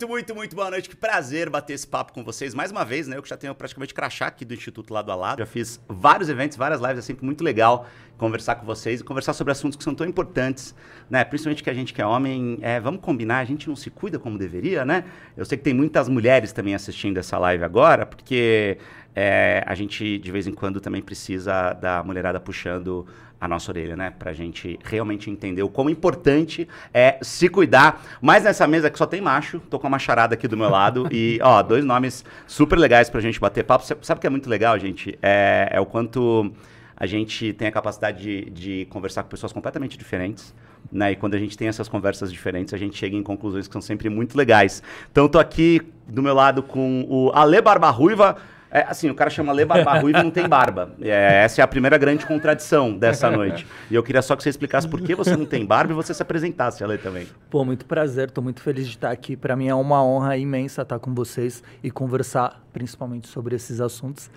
Muito, muito, muito boa noite. Que prazer bater esse papo com vocês mais uma vez, né? Eu que já tenho praticamente crachá aqui do Instituto Lado a Lado. Já fiz vários eventos, várias lives, é sempre muito legal conversar com vocês e conversar sobre assuntos que são tão importantes, né? Principalmente que a gente que é homem, é, vamos combinar, a gente não se cuida como deveria, né? Eu sei que tem muitas mulheres também assistindo essa live agora, porque é, a gente de vez em quando também precisa da mulherada puxando a nossa orelha, né? Pra gente realmente entender o quão importante é se cuidar. Mas nessa mesa que só tem macho, tô com uma charada aqui do meu lado e, ó, dois nomes super legais pra gente bater papo. Sabe o que é muito legal, gente? É, é o quanto a gente tem a capacidade de, de, conversar com pessoas completamente diferentes, né? E quando a gente tem essas conversas diferentes, a gente chega em conclusões que são sempre muito legais. Então, tô aqui do meu lado com o Ale Barba Ruiva. É, assim, o cara chama Lê Barba Ruiva e não tem barba. É, essa é a primeira grande contradição dessa noite. E eu queria só que você explicasse por que você não tem barba e você se apresentasse, Ale, também. Pô, muito prazer, estou muito feliz de estar aqui. Para mim é uma honra imensa estar com vocês e conversar principalmente sobre esses assuntos.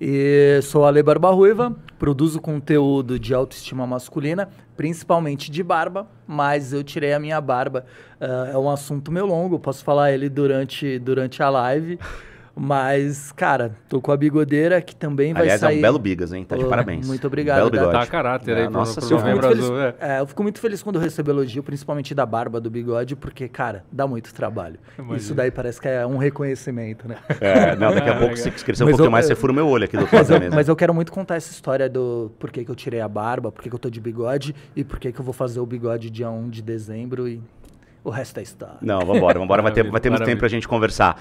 E sou Ale Barba Ruiva, produzo conteúdo de autoestima masculina, principalmente de barba, mas eu tirei a minha barba. Uh, é um assunto meio longo, posso falar ele durante, durante a live. Mas, cara, tô com a bigodeira que também vai Aliás, sair. Aliás, é um belo bigas, hein? Tá de oh, parabéns. Muito obrigado. Belo bigode. Tá caráter aí, nossa pro, pro Azul. É. é. eu fico muito feliz quando eu recebo elogio, principalmente da barba, do bigode, porque, cara, dá muito trabalho. Imagina. Isso daí parece que é um reconhecimento, né? É, não, daqui a pouco, se crescer um pouquinho eu, mais, você fura o meu olho aqui do mas eu, mas eu quero muito contar essa história do por que, que eu tirei a barba, por que, que eu tô de bigode e por que, que eu vou fazer o bigode dia 1 de dezembro e o resto é história. Não, vambora, vambora. vai, ter, vai ter muito tempo pra gente conversar.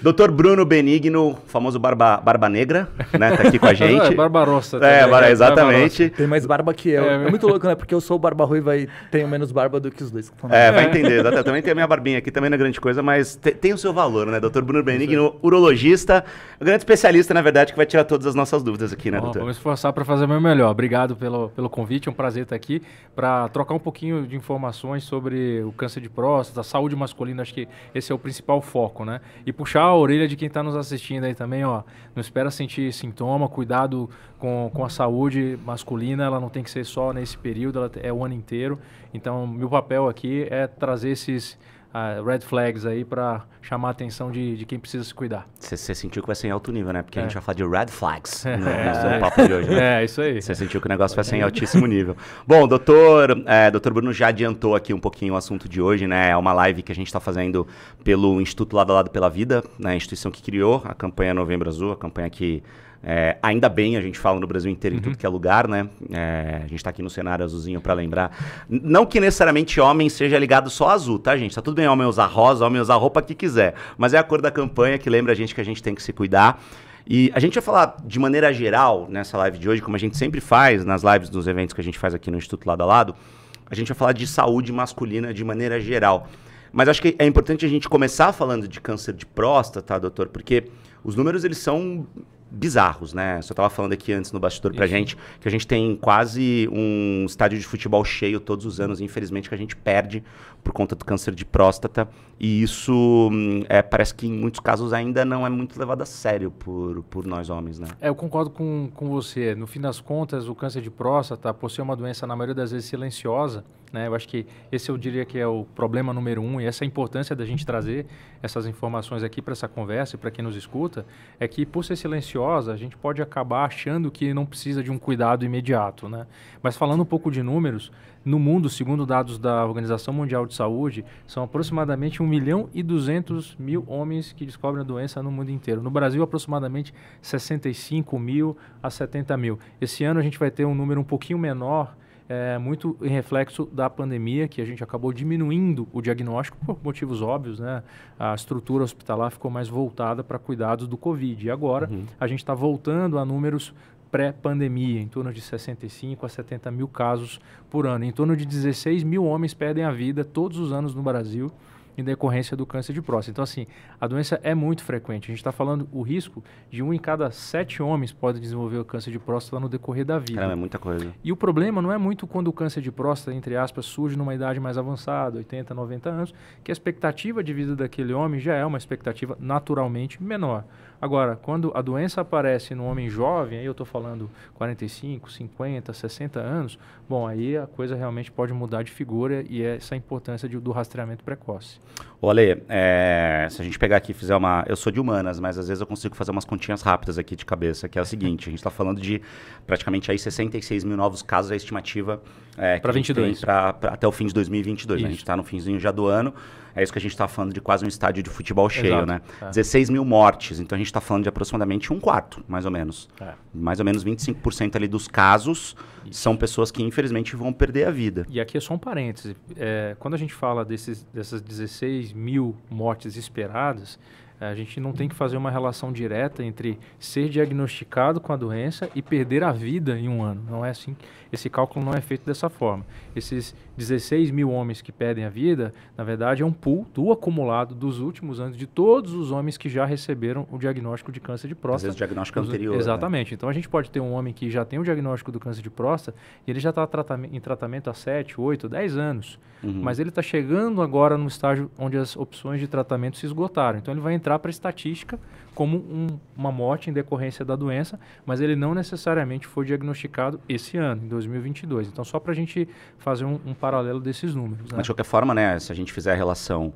Doutor Bruno Benigno, famoso Barba, barba Negra, né? Tá aqui com a gente. é, Barbarossa. É, barba, exatamente. Tem mais barba que eu. É, é, muito louco, né? Porque eu sou Barba Ruiva e tenho menos barba do que os dois. É, vai entender. Eu também tenho a minha barbinha aqui, também não é grande coisa, mas te, tem o seu valor, né? Doutor Bruno Benigno, urologista, um grande especialista, na verdade, que vai tirar todas as nossas dúvidas aqui, né, Bom, doutor? Vamos esforçar para fazer o meu melhor. Obrigado pelo, pelo convite, é um prazer estar aqui para trocar um pouquinho de informações sobre o câncer de próstata, a saúde masculino, acho que esse é o principal foco, né? E puxar a orelha de quem está nos assistindo aí também, ó. Não espera sentir sintoma, cuidado com, com a saúde masculina, ela não tem que ser só nesse período, ela é o ano inteiro. Então, meu papel aqui é trazer esses uh, red flags aí para chamar a atenção de, de quem precisa se cuidar. Você sentiu que vai ser em alto nível, né? Porque é. a gente vai falar de red flags é, no, é, papo de hoje. Né? É, isso aí. Você sentiu que o negócio vai ser em altíssimo nível. Bom, doutor, é, doutor Bruno já adiantou aqui um pouquinho o assunto de hoje, né? É uma live que a gente está fazendo pelo Instituto Lado a Lado pela Vida, né? a instituição que criou a campanha Novembro Azul, a campanha que é, ainda bem, a gente fala no Brasil inteiro, em tudo uhum. que é lugar, né? É, a gente está aqui no cenário azulzinho para lembrar. Não que necessariamente homem seja ligado só azul, tá, gente? Tá tudo bem homem usar rosa, homem usar roupa que quiser. Mas é a cor da campanha que lembra a gente que a gente tem que se cuidar. E a gente vai falar de maneira geral nessa live de hoje, como a gente sempre faz nas lives dos eventos que a gente faz aqui no Instituto Lado a Lado. A gente vai falar de saúde masculina de maneira geral. Mas acho que é importante a gente começar falando de câncer de próstata, tá, doutor? Porque os números eles são bizarros, né? Você estava falando aqui antes no bastidor pra gente que a gente tem quase um estádio de futebol cheio todos os anos, infelizmente que a gente perde por conta do câncer de próstata. E isso hum, é, parece que em muitos casos ainda não é muito levado a sério por, por nós homens, né? É, eu concordo com, com você. No fim das contas, o câncer de próstata, por ser uma doença, na maioria das vezes, silenciosa, né? Eu acho que esse eu diria que é o problema número um e essa é importância da gente trazer essas informações aqui para essa conversa e para quem nos escuta, é que por ser silenciosa, a gente pode acabar achando que não precisa de um cuidado imediato, né? Mas falando um pouco de números, no mundo, segundo dados da Organização Mundial de Saúde, são aproximadamente 1 milhão e 200 mil homens que descobrem a doença no mundo inteiro. No Brasil, aproximadamente 65 mil a 70 mil. Esse ano a gente vai ter um número um pouquinho menor, é, muito em reflexo da pandemia, que a gente acabou diminuindo o diagnóstico por motivos óbvios, né? A estrutura hospitalar ficou mais voltada para cuidados do Covid. E agora uhum. a gente está voltando a números pré-pandemia, em torno de 65 a 70 mil casos por ano. Em torno de 16 mil homens perdem a vida todos os anos no Brasil em decorrência do câncer de próstata. Então, assim, a doença é muito frequente. A gente está falando o risco de um em cada sete homens pode desenvolver o câncer de próstata no decorrer da vida. Caramba, é muita coisa. E o problema não é muito quando o câncer de próstata, entre aspas, surge numa idade mais avançada, 80, 90 anos, que a expectativa de vida daquele homem já é uma expectativa naturalmente menor. Agora, quando a doença aparece no homem jovem, aí eu estou falando 45, 50, 60 anos, bom, aí a coisa realmente pode mudar de figura e é essa importância de, do rastreamento precoce. Olê, é, se a gente pegar aqui e fizer uma. Eu sou de humanas, mas às vezes eu consigo fazer umas continhas rápidas aqui de cabeça, que é o seguinte: a gente está falando de praticamente aí 66 mil novos casos, a estimativa é, para 22. Pra, pra, até o fim de 2022. Né? A gente está no finzinho já do ano. É isso que a gente está falando de quase um estádio de futebol cheio, Exato, né? É. 16 mil mortes, então a gente está falando de aproximadamente um quarto, mais ou menos. É. Mais ou menos 25% ali dos casos isso. são pessoas que infelizmente vão perder a vida. E aqui é só um parêntese. É, quando a gente fala desses, dessas 16 mil mortes esperadas, a gente não tem que fazer uma relação direta entre ser diagnosticado com a doença e perder a vida em um ano. Não é assim. Esse cálculo não é feito dessa forma. Esses 16 mil homens que perdem a vida, na verdade, é um pool do acumulado dos últimos anos de todos os homens que já receberam o diagnóstico de câncer de próstata. Às vezes o diagnóstico os, anterior. Né? Exatamente. Né? Então a gente pode ter um homem que já tem o diagnóstico do câncer de próstata e ele já está em tratamento há 7, 8, 10 anos. Uhum. Mas ele está chegando agora no estágio onde as opções de tratamento se esgotaram. Então ele vai entrar para a estatística como um, uma morte em decorrência da doença, mas ele não necessariamente foi diagnosticado esse ano, em 2022. Então, só para a gente fazer um, um, paralelo desses números. Né? Mas, de qualquer forma, né, se a gente fizer a relação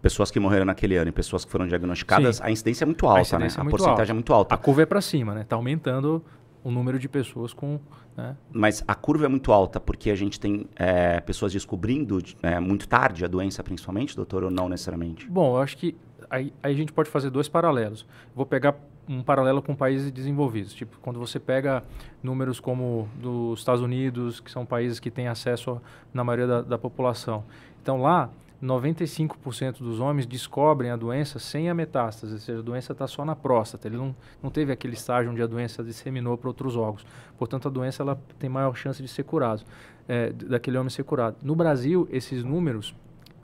pessoas que morreram naquele ano e pessoas que foram diagnosticadas, Sim. a incidência é muito alta, né? A, é muito porcentagem alta. é muito alta. A curva é para cima, né? Está aumentando o número de pessoas com. Né? Mas a curva é muito alta porque a gente tem é, pessoas descobrindo é, muito tarde a doença, principalmente, doutor, ou não necessariamente? Bom, eu acho que aí, aí a gente pode fazer dois paralelos. Vou pegar um paralelo com países desenvolvidos. Tipo, quando você pega números como dos Estados Unidos, que são países que têm acesso na maioria da, da população. Então, lá, 95% dos homens descobrem a doença sem a metástase, ou seja, a doença está só na próstata. Ele não, não teve aquele estágio onde a doença disseminou para outros órgãos. Portanto, a doença ela tem maior chance de ser curada, é, daquele homem ser curado. No Brasil, esses números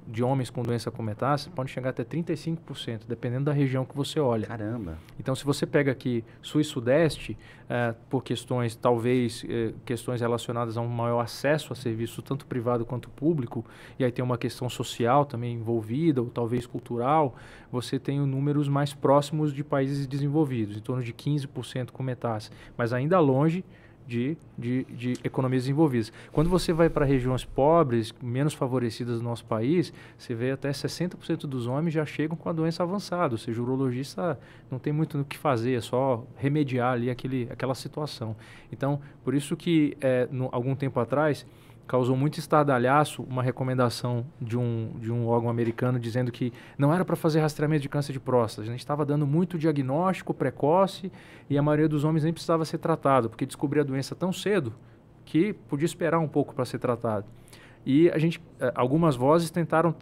de homens com doença com metástase pode chegar até 35%, dependendo da região que você olha. Caramba! Então, se você pega aqui sul e sudeste, é, por questões, talvez, é, questões relacionadas a um maior acesso a serviço, tanto privado quanto público, e aí tem uma questão social também envolvida, ou talvez cultural, você tem números mais próximos de países desenvolvidos, em torno de 15% com metástase, mas ainda longe de, de, de economias desenvolvidas. Quando você vai para regiões pobres, menos favorecidas do nosso país, você vê até 60% dos homens já chegam com a doença avançada, ou seja, o urologista não tem muito no que fazer, é só remediar ali aquele, aquela situação. Então, por isso que, é, no, algum tempo atrás, causou muito estardalhaço uma recomendação de um, de um órgão americano dizendo que não era para fazer rastreamento de câncer de próstata. A gente estava dando muito diagnóstico precoce e a maioria dos homens nem precisava ser tratado, porque descobria a doença tão cedo que podia esperar um pouco para ser tratado. E a gente, eh, algumas vozes tentaram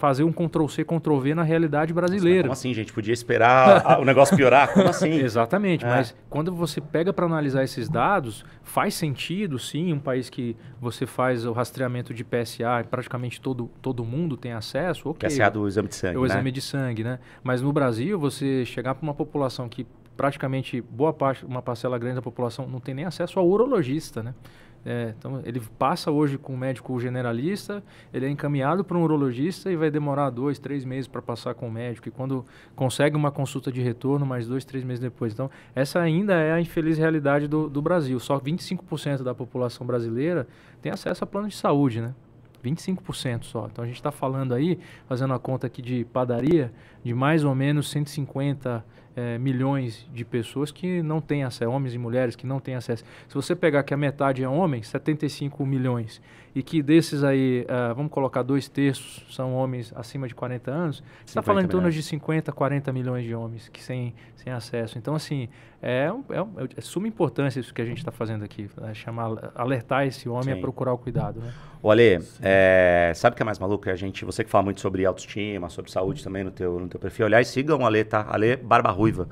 fazer um Ctrl-C, Ctrl-V na realidade brasileira. Como assim, gente? Podia esperar o negócio piorar? Como assim? Exatamente, é. mas quando você pega para analisar esses dados, faz sentido, sim, um país que você faz o rastreamento de PSA, praticamente todo, todo mundo tem acesso, ok. PSA do exame de sangue, É o né? exame de sangue, né? Mas no Brasil, você chegar para uma população que praticamente boa parte, uma parcela grande da população não tem nem acesso ao urologista, né? É, então ele passa hoje com um médico generalista, ele é encaminhado para um urologista e vai demorar dois, três meses para passar com o médico. E quando consegue uma consulta de retorno, mais dois, três meses depois. Então, essa ainda é a infeliz realidade do, do Brasil. Só 25% da população brasileira tem acesso a plano de saúde, né? 25% só. Então a gente está falando aí, fazendo a conta aqui de padaria, de mais ou menos 150 é, milhões de pessoas que não têm acesso, homens e mulheres que não têm acesso. Se você pegar que a metade é homem, 75 milhões, e que desses aí, uh, vamos colocar dois terços, são homens acima de 40 anos, você está falando em torno de 50, 40 milhões de homens que sem, sem acesso. Então, assim, é, é, é, é suma importância isso que a gente está fazendo aqui, né? chamar, alertar esse homem Sim. a procurar o cuidado. Né? O Ale, é, sabe o que é mais maluco? A gente, você que fala muito sobre autoestima, sobre saúde também no teu, no teu perfil. Aliás, sigam o Ale, tá? Ale Barba Ruiva.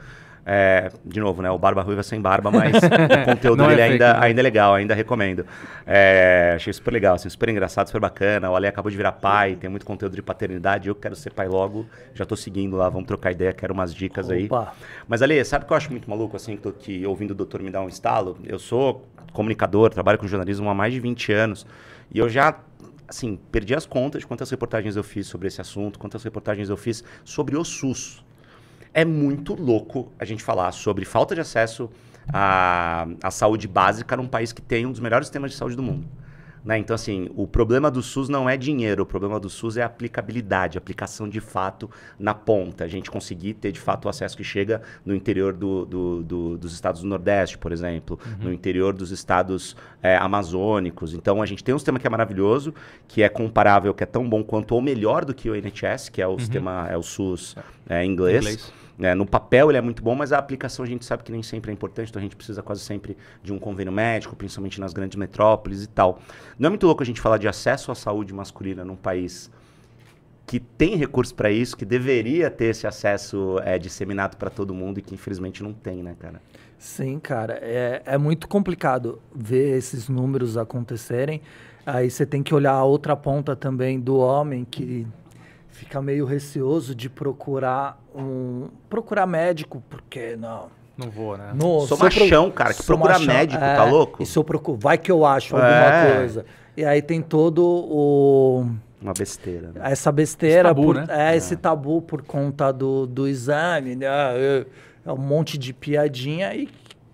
É, de novo, né? O Barba Ruiva sem barba, mas o conteúdo dele é ainda, fake, né? ainda é legal, ainda recomendo. É, achei super legal, assim, super engraçado, super bacana. O Ale acabou de virar pai, tem muito conteúdo de paternidade. Eu quero ser pai logo, já tô seguindo lá, vamos trocar ideia, quero umas dicas Opa. aí. Mas Ale, sabe o que eu acho muito maluco, assim, que, tô, que ouvindo o doutor me dar um estalo? Eu sou comunicador, trabalho com jornalismo há mais de 20 anos e eu já assim, perdi as contas de quantas reportagens eu fiz sobre esse assunto, quantas reportagens eu fiz sobre o SUS. É muito louco a gente falar sobre falta de acesso à, à saúde básica num país que tem um dos melhores sistemas de saúde do mundo. Né? Então, assim, o problema do SUS não é dinheiro, o problema do SUS é aplicabilidade, aplicação de fato na ponta. A gente conseguir ter de fato o acesso que chega no interior do, do, do, dos estados do Nordeste, por exemplo, uhum. no interior dos estados é, amazônicos. Então, a gente tem um sistema que é maravilhoso, que é comparável, que é tão bom quanto ou melhor do que o NHS, que é o uhum. sistema, é o SUS é, inglês. inglês. É, no papel ele é muito bom, mas a aplicação a gente sabe que nem sempre é importante, então a gente precisa quase sempre de um convênio médico, principalmente nas grandes metrópoles e tal. Não é muito louco a gente falar de acesso à saúde masculina num país que tem recursos para isso, que deveria ter esse acesso é, disseminado para todo mundo e que infelizmente não tem, né, cara? Sim, cara. É, é muito complicado ver esses números acontecerem. Aí você tem que olhar a outra ponta também do homem que fica meio receoso de procurar um procurar médico, porque não. Não vou, né? No, sou machão, pro... cara, que procura machão, médico, tá é, tá louco? E se eu procuro, vai que eu acho é. alguma coisa. E aí tem todo o uma besteira. Né? Essa besteira, esse tabu, por, né? é, é, esse tabu por conta do, do exame, né? É, é um monte de piadinha e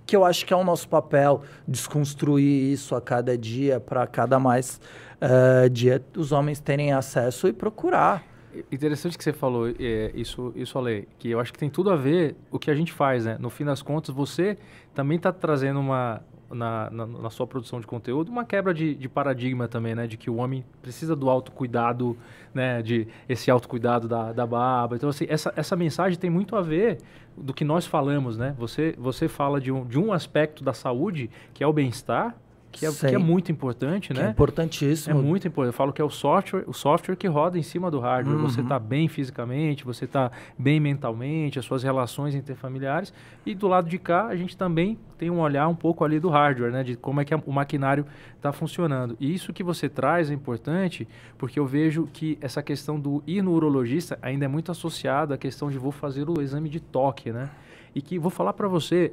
que eu acho que é o nosso papel desconstruir isso a cada dia para cada mais uh, dia os homens terem acesso e procurar. Interessante que você falou é, isso, isso Ale, que eu acho que tem tudo a ver o que a gente faz, né? No fim das contas, você também está trazendo uma, na, na, na, sua produção de conteúdo uma quebra de, de, paradigma também, né? De que o homem precisa do autocuidado, né? De esse autocuidado da, da barba. Então, assim, essa, essa mensagem tem muito a ver do que nós falamos, né? Você, você fala de um, de um aspecto da saúde, que é o bem-estar, que é, que é muito importante, que né? É importantíssimo. É muito importante. Eu falo que é o software, o software que roda em cima do hardware. Uhum. Você está bem fisicamente, você está bem mentalmente, as suas relações interfamiliares. E do lado de cá, a gente também tem um olhar um pouco ali do hardware, né? De como é que o maquinário está funcionando. E isso que você traz é importante, porque eu vejo que essa questão do ir no urologista ainda é muito associada à questão de vou fazer o exame de toque, né? E que vou falar para você,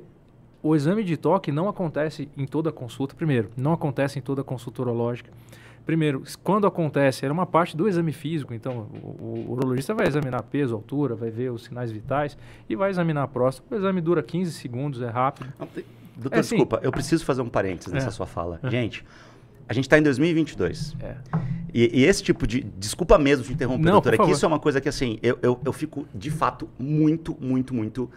o exame de toque não acontece em toda consulta. Primeiro, não acontece em toda consulta urológica. Primeiro, quando acontece, era uma parte do exame físico. Então, o, o, urologista vai examinar peso, altura, vai ver os sinais vitais e vai examinar a próstata. O exame dura 15 segundos, é rápido. Doutor, é, desculpa, eu preciso fazer um parênteses nessa é. sua fala. É. Gente, a gente está em 2022. É. E, e, esse tipo de. Desculpa mesmo te interromper, não, doutor. É que isso é uma coisa que, assim, eu, eu, eu fico, de fato, muito, muito, muito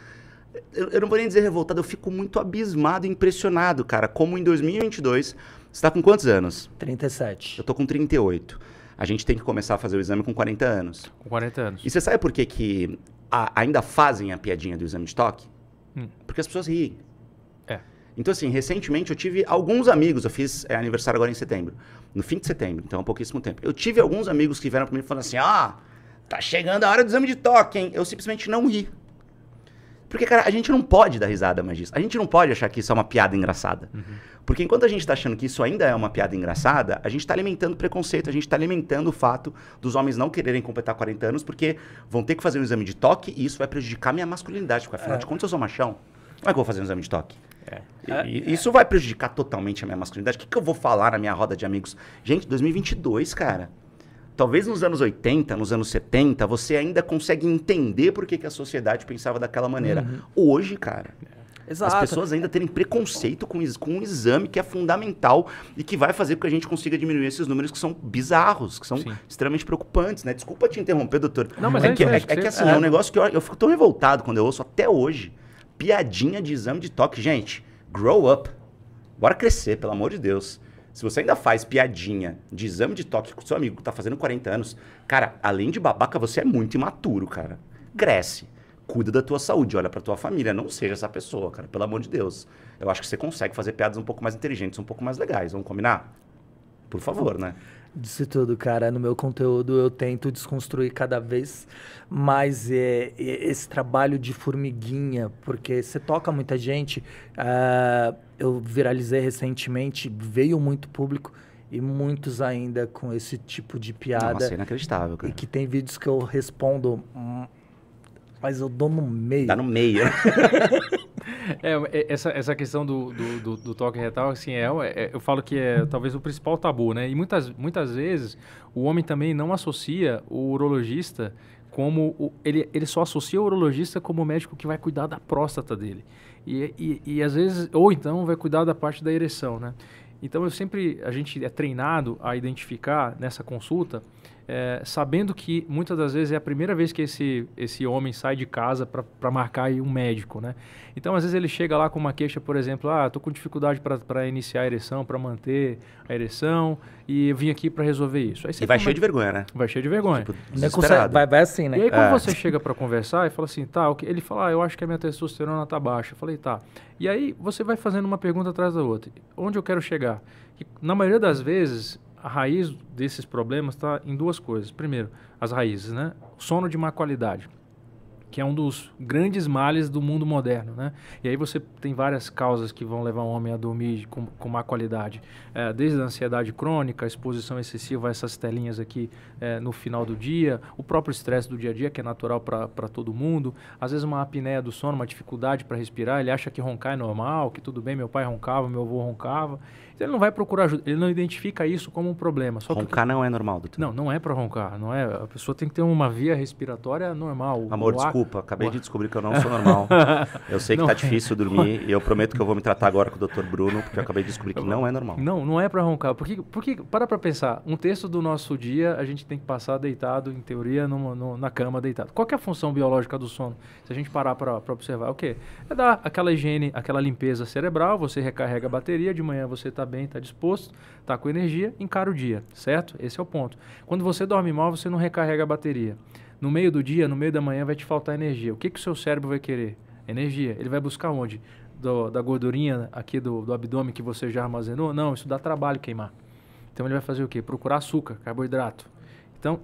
eu, eu não vou nem dizer revoltado, eu fico muito abismado, impressionado, cara. Como em 2022, você está com quantos anos? 37. Eu tô com 38. A gente tem que começar a fazer o exame com 40 anos. Com 40 anos. E você sabe por que, que a, ainda fazem a piadinha do exame de toque? Hum. Porque as pessoas riem. É. Então, assim, recentemente eu tive alguns amigos, eu fiz é, aniversário agora em setembro, no fim de setembro, então há pouquíssimo tempo. Eu tive alguns amigos que vieram para mim falando assim: ah, tá chegando a hora do exame de toque, hein? Eu simplesmente não ri. Porque, cara, a gente não pode dar risada mais disso. A gente não pode achar que isso é uma piada engraçada. Uhum. Porque enquanto a gente está achando que isso ainda é uma piada engraçada, a gente está alimentando preconceito, a gente está alimentando o fato dos homens não quererem completar 40 anos porque vão ter que fazer um exame de toque e isso vai prejudicar minha masculinidade. Porque afinal é. de contas eu sou machão. Como é que eu vou fazer um exame de toque? É. E, isso vai prejudicar totalmente a minha masculinidade. O que, que eu vou falar na minha roda de amigos? Gente, 2022, cara. Talvez nos anos 80, nos anos 70, você ainda consegue entender por que, que a sociedade pensava daquela maneira. Uhum. Hoje, cara. Exato. As pessoas ainda terem preconceito com, com um exame que é fundamental e que vai fazer com que a gente consiga diminuir esses números que são bizarros, que são Sim. extremamente preocupantes, né? Desculpa te interromper, doutor. Não, mas é, é que, é, é, que assim, é. é um negócio que eu, eu fico tão revoltado quando eu ouço até hoje. Piadinha de exame de toque. Gente, grow up. Bora crescer, pelo amor de Deus. Se você ainda faz piadinha de exame de toque com seu amigo que tá fazendo 40 anos, cara, além de babaca, você é muito imaturo, cara. Cresce. Cuida da tua saúde, olha pra tua família. Não seja essa pessoa, cara, pelo amor de Deus. Eu acho que você consegue fazer piadas um pouco mais inteligentes, um pouco mais legais. Vamos combinar? Por favor, né? Disse tudo, cara. No meu conteúdo eu tento desconstruir cada vez mais é, esse trabalho de formiguinha, porque você toca muita gente. Uh, eu viralizei recentemente, veio muito público e muitos ainda com esse tipo de piada. Nossa, é inacreditável, cara. E que tem vídeos que eu respondo, hum, mas eu dou no meio. Tá no meio. É, é, essa, essa questão do, do, do, do toque retal, assim, é, é, eu falo que é talvez o principal tabu, né? E muitas, muitas vezes o homem também não associa o urologista como... O, ele, ele só associa o urologista como o médico que vai cuidar da próstata dele. E, e, e às vezes... Ou então vai cuidar da parte da ereção, né? Então eu sempre a gente é treinado a identificar nessa consulta é, sabendo que muitas das vezes é a primeira vez que esse, esse homem sai de casa para marcar um médico, né? Então, às vezes ele chega lá com uma queixa, por exemplo, ah, estou com dificuldade para iniciar a ereção, para manter a ereção, e eu vim aqui para resolver isso. Aí e vai cheio de vergonha, né? Vai cheio de vergonha. Tipo, vai, vai assim, né? E aí quando é. você chega para conversar e fala assim, tá, ele fala, ah, eu acho que a minha testosterona tá baixa. Eu falei, tá. E aí você vai fazendo uma pergunta atrás da outra. Onde eu quero chegar? Que, na maioria das vezes, a raiz desses problemas está em duas coisas. Primeiro, as raízes, né? Sono de má qualidade que é um dos grandes males do mundo moderno, né? E aí você tem várias causas que vão levar o homem a dormir com, com má qualidade, é, desde a ansiedade crônica, a exposição excessiva a essas telinhas aqui é, no final do dia, o próprio estresse do dia a dia, que é natural para todo mundo, às vezes uma apneia do sono, uma dificuldade para respirar, ele acha que roncar é normal, que tudo bem, meu pai roncava, meu avô roncava, então ele não vai procurar ajuda, ele não identifica isso como um problema. Só roncar não é normal, doutor? Não, não é para roncar, não é, a pessoa tem que ter uma via respiratória normal. Amor, desculpa desculpa, acabei de descobrir que eu não sou normal. eu sei que não, tá difícil dormir e eu prometo que eu vou me tratar agora com o Dr. Bruno, porque eu acabei de descobrir que não é normal. Não, não é para roncar. Porque, porque, para pra pensar, um terço do nosso dia a gente tem que passar deitado, em teoria, no, na cama deitado. Qual é a função biológica do sono? Se a gente parar para observar, o quê? É dar aquela higiene, aquela limpeza cerebral, você recarrega a bateria, de manhã você está bem, está disposto, está com energia, encara o dia, certo? Esse é o ponto. Quando você dorme mal, você não recarrega a bateria. No meio do dia, no meio da manhã, vai te faltar energia. O que, que o seu cérebro vai querer? Energia. Ele vai buscar onde? Do, da gordurinha aqui do, do abdômen que você já armazenou? Não, isso dá trabalho queimar. Então ele vai fazer o quê? Procurar açúcar, carboidrato. Então,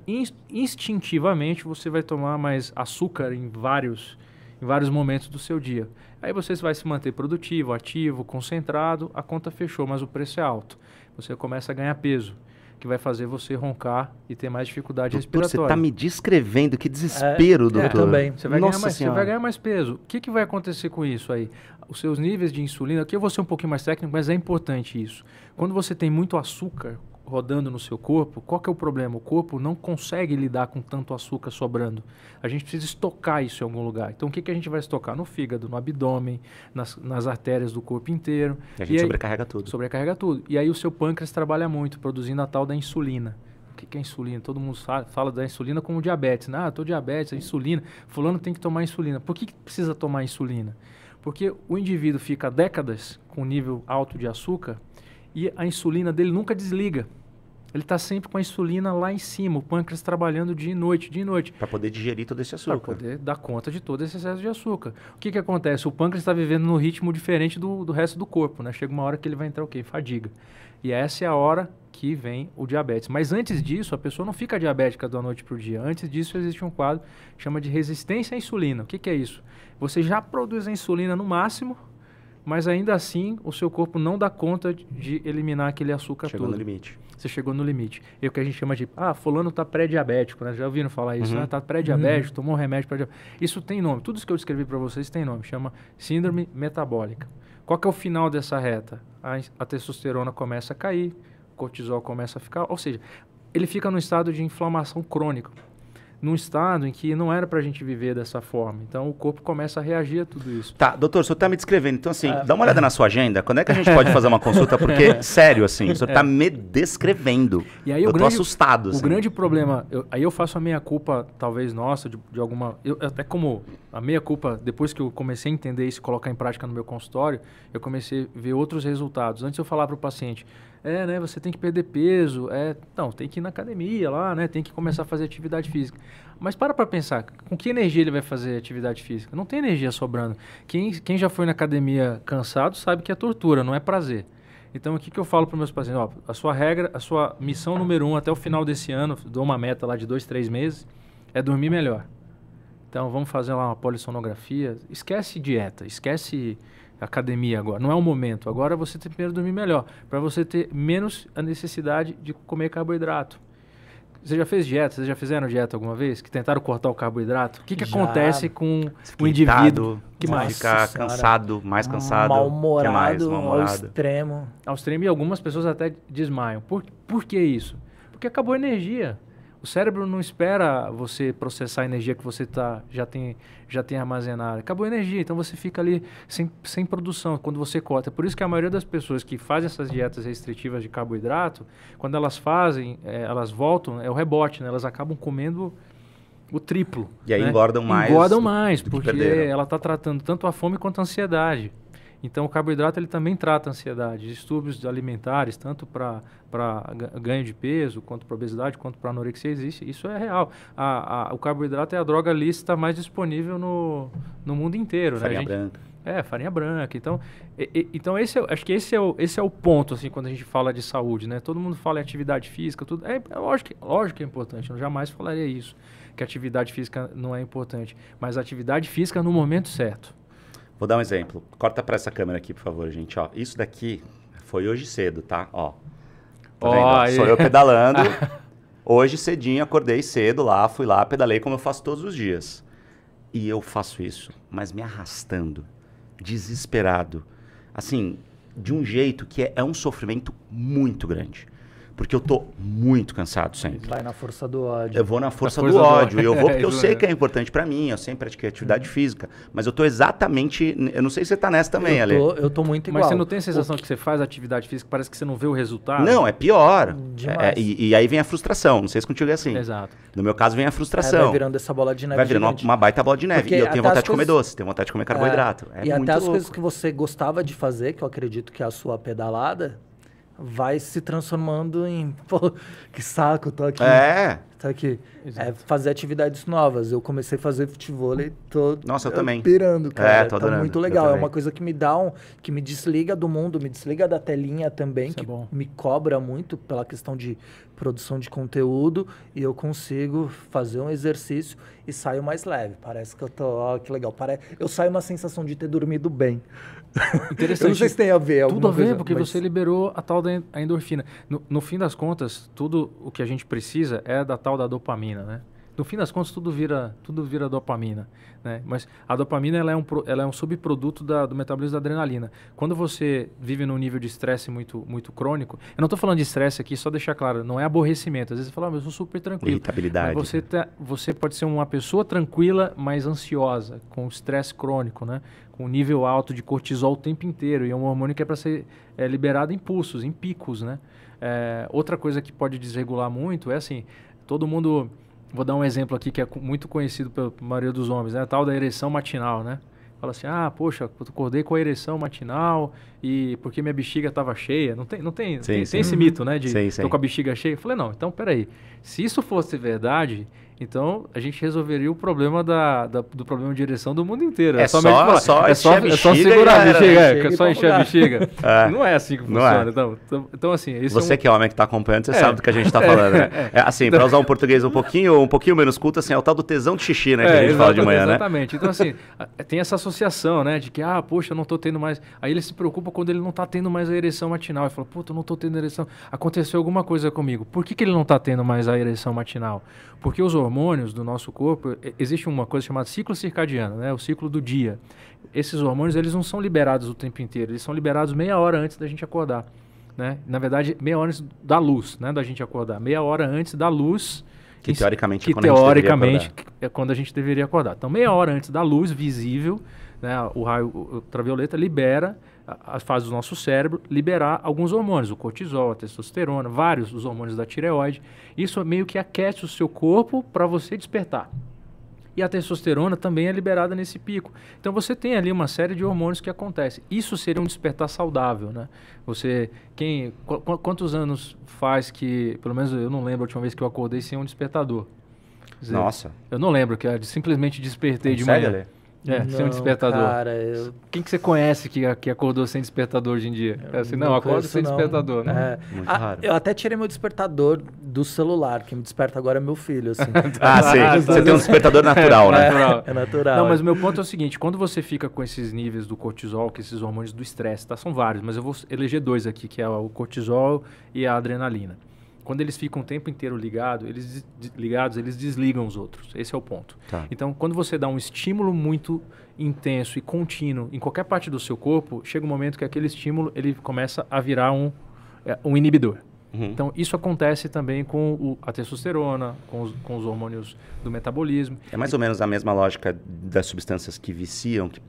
instintivamente, você vai tomar mais açúcar em vários, em vários momentos do seu dia. Aí você vai se manter produtivo, ativo, concentrado, a conta fechou, mas o preço é alto. Você começa a ganhar peso que vai fazer você roncar e ter mais dificuldade doutor, respiratória. Você está me descrevendo, que desespero, é, doutor. É, também. Você vai, ganhar mais, você vai ganhar mais peso. O que, que vai acontecer com isso aí? Os seus níveis de insulina, aqui eu vou ser um pouquinho mais técnico, mas é importante isso. Quando você tem muito açúcar rodando no seu corpo, qual que é o problema? O corpo não consegue lidar com tanto açúcar sobrando. A gente precisa estocar isso em algum lugar. Então, o que, que a gente vai estocar? No fígado, no abdômen, nas, nas artérias do corpo inteiro. E a gente e sobrecarrega tudo. Sobrecarrega tudo. E aí o seu pâncreas trabalha muito, produzindo a tal da insulina. O que, que é insulina? Todo mundo fala da insulina como diabetes. Né? Ah, estou diabetes, insulina. Fulano tem que tomar insulina. Por que, que precisa tomar insulina? Porque o indivíduo fica décadas com nível alto de açúcar e a insulina dele nunca desliga. Ele está sempre com a insulina lá em cima, o pâncreas trabalhando dia e noite, dia e noite. Para poder digerir todo esse açúcar. Para poder dar conta de todo esse excesso de açúcar. O que, que acontece? O pâncreas está vivendo num ritmo diferente do, do resto do corpo, né? Chega uma hora que ele vai entrar o quê? Fadiga. E essa é a hora que vem o diabetes. Mas antes disso, a pessoa não fica diabética da noite para o dia. Antes disso, existe um quadro que chama de resistência à insulina. O que, que é isso? Você já produz a insulina no máximo, mas ainda assim o seu corpo não dá conta de eliminar aquele açúcar Chegou todo. no limite. Você chegou no limite. É o que a gente chama de, ah, fulano está pré-diabético, né? Já ouviram falar isso, uhum. né? Tá pré-diabético, uhum. tomou remédio para diabetes. Isso tem nome. Tudo isso que eu descrevi para vocês tem nome. Chama síndrome metabólica. Qual que é o final dessa reta? A, a testosterona começa a cair, o cortisol começa a ficar, ou seja, ele fica no estado de inflamação crônica num estado em que não era para a gente viver dessa forma. Então o corpo começa a reagir a tudo isso. Tá, doutor, o senhor está me descrevendo. Então, assim, é, dá uma olhada na sua agenda. Quando é que a gente pode fazer uma consulta? Porque, sério, assim, o senhor está é. me descrevendo. E aí, eu estou assustado. O assim. grande problema, eu, aí eu faço a meia culpa, talvez nossa, de, de alguma. Eu, até como a meia culpa, depois que eu comecei a entender isso e colocar em prática no meu consultório, eu comecei a ver outros resultados. Antes eu falava para o paciente, é, né, você tem que perder peso, é, não, tem que ir na academia lá, né, tem que começar a fazer atividade física. Mas para para pensar, com que energia ele vai fazer atividade física? Não tem energia sobrando. Quem, quem já foi na academia cansado sabe que é tortura, não é prazer. Então, o que, que eu falo para meus pacientes? Ó, a sua regra, a sua missão número um até o final desse ano, dou uma meta lá de dois, três meses, é dormir melhor. Então, vamos fazer lá uma polissonografia. Esquece dieta, esquece academia agora. Não é o momento. Agora você tem que primeiro dormir melhor, para você ter menos a necessidade de comer carboidrato. Você já fez dieta? Vocês já fizeram dieta alguma vez? Que tentaram cortar o carboidrato? O que, que acontece com o indivíduo? que mais? Ficar cansado, mais cansado. Mal-humorado Mal ao extremo. Ao extremo e algumas pessoas até desmaiam. Por, por que isso? Porque acabou a energia. O cérebro não espera você processar a energia que você tá, já, tem, já tem armazenada. Acabou a energia, então você fica ali sem, sem produção quando você corta. Por isso que a maioria das pessoas que fazem essas dietas restritivas de carboidrato, quando elas fazem, é, elas voltam, é o rebote, né? Elas acabam comendo o triplo. E aí né? engordam mais. Engordam mais, que porque ela está tratando tanto a fome quanto a ansiedade. Então, o carboidrato ele também trata a ansiedade, distúrbios alimentares, tanto para ganho de peso, quanto para obesidade, quanto para anorexia, existe. Isso é real. A, a, o carboidrato é a droga lícita mais disponível no, no mundo inteiro. Farinha né? Gente- branca. é, farinha branca. Então, e- e- então esse é, acho que esse é, o, esse é o ponto, assim, quando a gente fala de saúde, né? Todo mundo fala em atividade física, tudo. É, é lógico, que- lógico que é importante, eu jamais falaria isso, que atividade física não é importante. Mas atividade física no momento certo. Vou dar um exemplo. Corta pra essa câmera aqui, por favor, gente. Ó, isso daqui foi hoje cedo, tá? Ó. Tá Ó, vendo? Sou eu pedalando. hoje cedinho, acordei cedo lá, fui lá, pedalei como eu faço todos os dias. E eu faço isso, mas me arrastando, desesperado. Assim, de um jeito que é, é um sofrimento muito grande. Porque eu tô muito cansado sempre. Vai na força do ódio. Eu vou na força, força do do ódio. ódio. E eu vou porque eu sei mesmo. que é importante pra mim. Eu sempre pratiquei atividade física. Mas eu tô exatamente. Eu não sei se você tá nessa também, eu, Ale. tô, eu tô muito igual. Mas você não tem a sensação que você faz atividade física, parece que você não vê o resultado? Não, é pior. Demais. É, e, e aí vem a frustração. Não sei se contigo é assim. Exato. No meu caso, vem a É, frustração. vai virando essa bola de neve Vai virando uma, uma baita bola de neve. Porque e eu tenho vontade de comer coisas- doce, tenho vontade de comer carboidrato. É, e muito até as louco. coisas que você gostava de fazer, que eu acredito que é a sua pedalada, vai se transformando em. Pô, que saco, tô aqui. É. Tô aqui. Exato. É fazer atividades novas. Eu comecei a fazer futebol e tô. Nossa, eu também. Pirando, cara. É, tô tá adorando, muito eu legal. É uma coisa que me dá um. que me desliga do mundo, me desliga da telinha também, Isso é que bom. me cobra muito pela questão de produção de conteúdo. E eu consigo fazer um exercício e saio mais leve. Parece que eu tô. Ó, que legal. Pare... Eu saio uma sensação de ter dormido bem. Interessante. Eu não sei se tem a ver. Tudo a ver, coisa, porque mas- você liberou a tal da endorfina. No, no fim das contas, tudo o que a gente precisa é da tal da dopamina, né? No fim das contas, tudo vira, tudo vira dopamina, né? Mas a dopamina ela é um, ela é um subproduto da- do metabolismo da adrenalina. Quando você vive num nível de estresse muito, muito crônico, eu não estou falando de estresse aqui, só deixar claro, não é aborrecimento. Às vezes você fala, ah, mas eu sou super tranquilo. Irritabilidade. Mas você, tá- você pode ser uma pessoa tranquila, mas ansiosa, com estresse crônico, né? Com nível alto de cortisol o tempo inteiro. E é um hormônio que é para ser é, liberado em pulsos, em picos, né? É, outra coisa que pode desregular muito é assim, todo mundo... Vou dar um exemplo aqui que é muito conhecido pela maioria dos homens, né? A tal da ereção matinal, né? Fala assim, ah, poxa, eu acordei com a ereção matinal e porque minha bexiga estava cheia. Não tem, não tem, Sim, tem, sim. tem esse mito, né? De Sim, tô com a bexiga cheia. Eu falei, não, então peraí. Se isso fosse verdade, então a gente resolveria o problema da, da- do problema de ereção do mundo inteiro. É somente só- falar, só é só, é só segurar a bexiga, né? é, é só encher a lugar. bexiga. É. Não é assim que Não funciona. é. Então, então, assim, esse Você é um, que é homem que tá acompanhando, você É. sabe do que a gente tá falando, né? É, assim, pra usar um português um pouquinho, um pouquinho menos culto, assim, é o tal do tesão de xixi, né? Que a gente fala de manhã, né? É, Exatamente. Então, assim, tem essa associação, né? De que, ah, poxa, eu não tô tendo mais. Aí ele se preocupa quando ele não tá tendo mais a ereção matinal. Ele fala, puta, eu não tô tendo ereção. Aconteceu alguma coisa comigo. Por que, que ele não tá tendo mais a ereção matinal? Porque os hormônios do nosso corpo, existe uma coisa chamada ciclo circadiano, né? O ciclo do dia. Esses hormônios, eles não são liberados o tempo inteiro. Eles são liberados meia hora antes da gente acordar. Né? Na verdade, meia hora antes da luz, né? Da gente acordar. Meia hora antes da luz. Que teoricamente é que quando a gente deveria teoricamente acordar. é quando a gente deveria acordar. Então, meia hora antes da luz visível, né, o raio ultravioleta libera, a- a- faz o nosso cérebro liberar alguns hormônios, o cortisol, a testosterona, vários dos hormônios da tireoide. Isso meio que aquece o seu corpo para você despertar. E a testosterona também é liberada nesse pico. Então você tem ali uma série de hormônios que acontecem. Isso seria um despertar saudável, né? Você, quem, qu- qu- quantos anos faz que, pelo menos eu não lembro a última vez que eu acordei sem um despertador? Dizer, Nossa. Eu não lembro, que eu simplesmente despertei de Consegue, manhã. Ale? É, sem um Não, despertador. Cara, eu Quem que você conhece que, que acordou sem despertador hoje em dia? É assim, não, não acorda conheço, sem não. despertador, né? É. Muito Ah, raro. Eu até tirei meu despertador do celular. Quem me desperta agora é meu filho, assim. Ah, sim. Ah, Você tem um despertador natural, né? Natural. É natural. Não, é. mas o meu ponto é o seguinte: quando você fica com esses níveis do cortisol, que esses hormônios do estresse, tá? São vários, mas eu vou eleger dois aqui, que é o cortisol e a adrenalina. Quando eles ficam o tempo inteiro ligado, eles, ligados, eles desligam os outros. Esse é o ponto. Tá. Então, quando você dá um estímulo muito intenso e contínuo em qualquer parte do seu corpo, chega um momento que aquele estímulo ele começa a virar um, é, um inibidor. Uhum. Então, isso acontece também com o, a testosterona, com os, com os, hormônios do metabolismo. É mais ou menos a mesma lógica das substâncias que viciam, que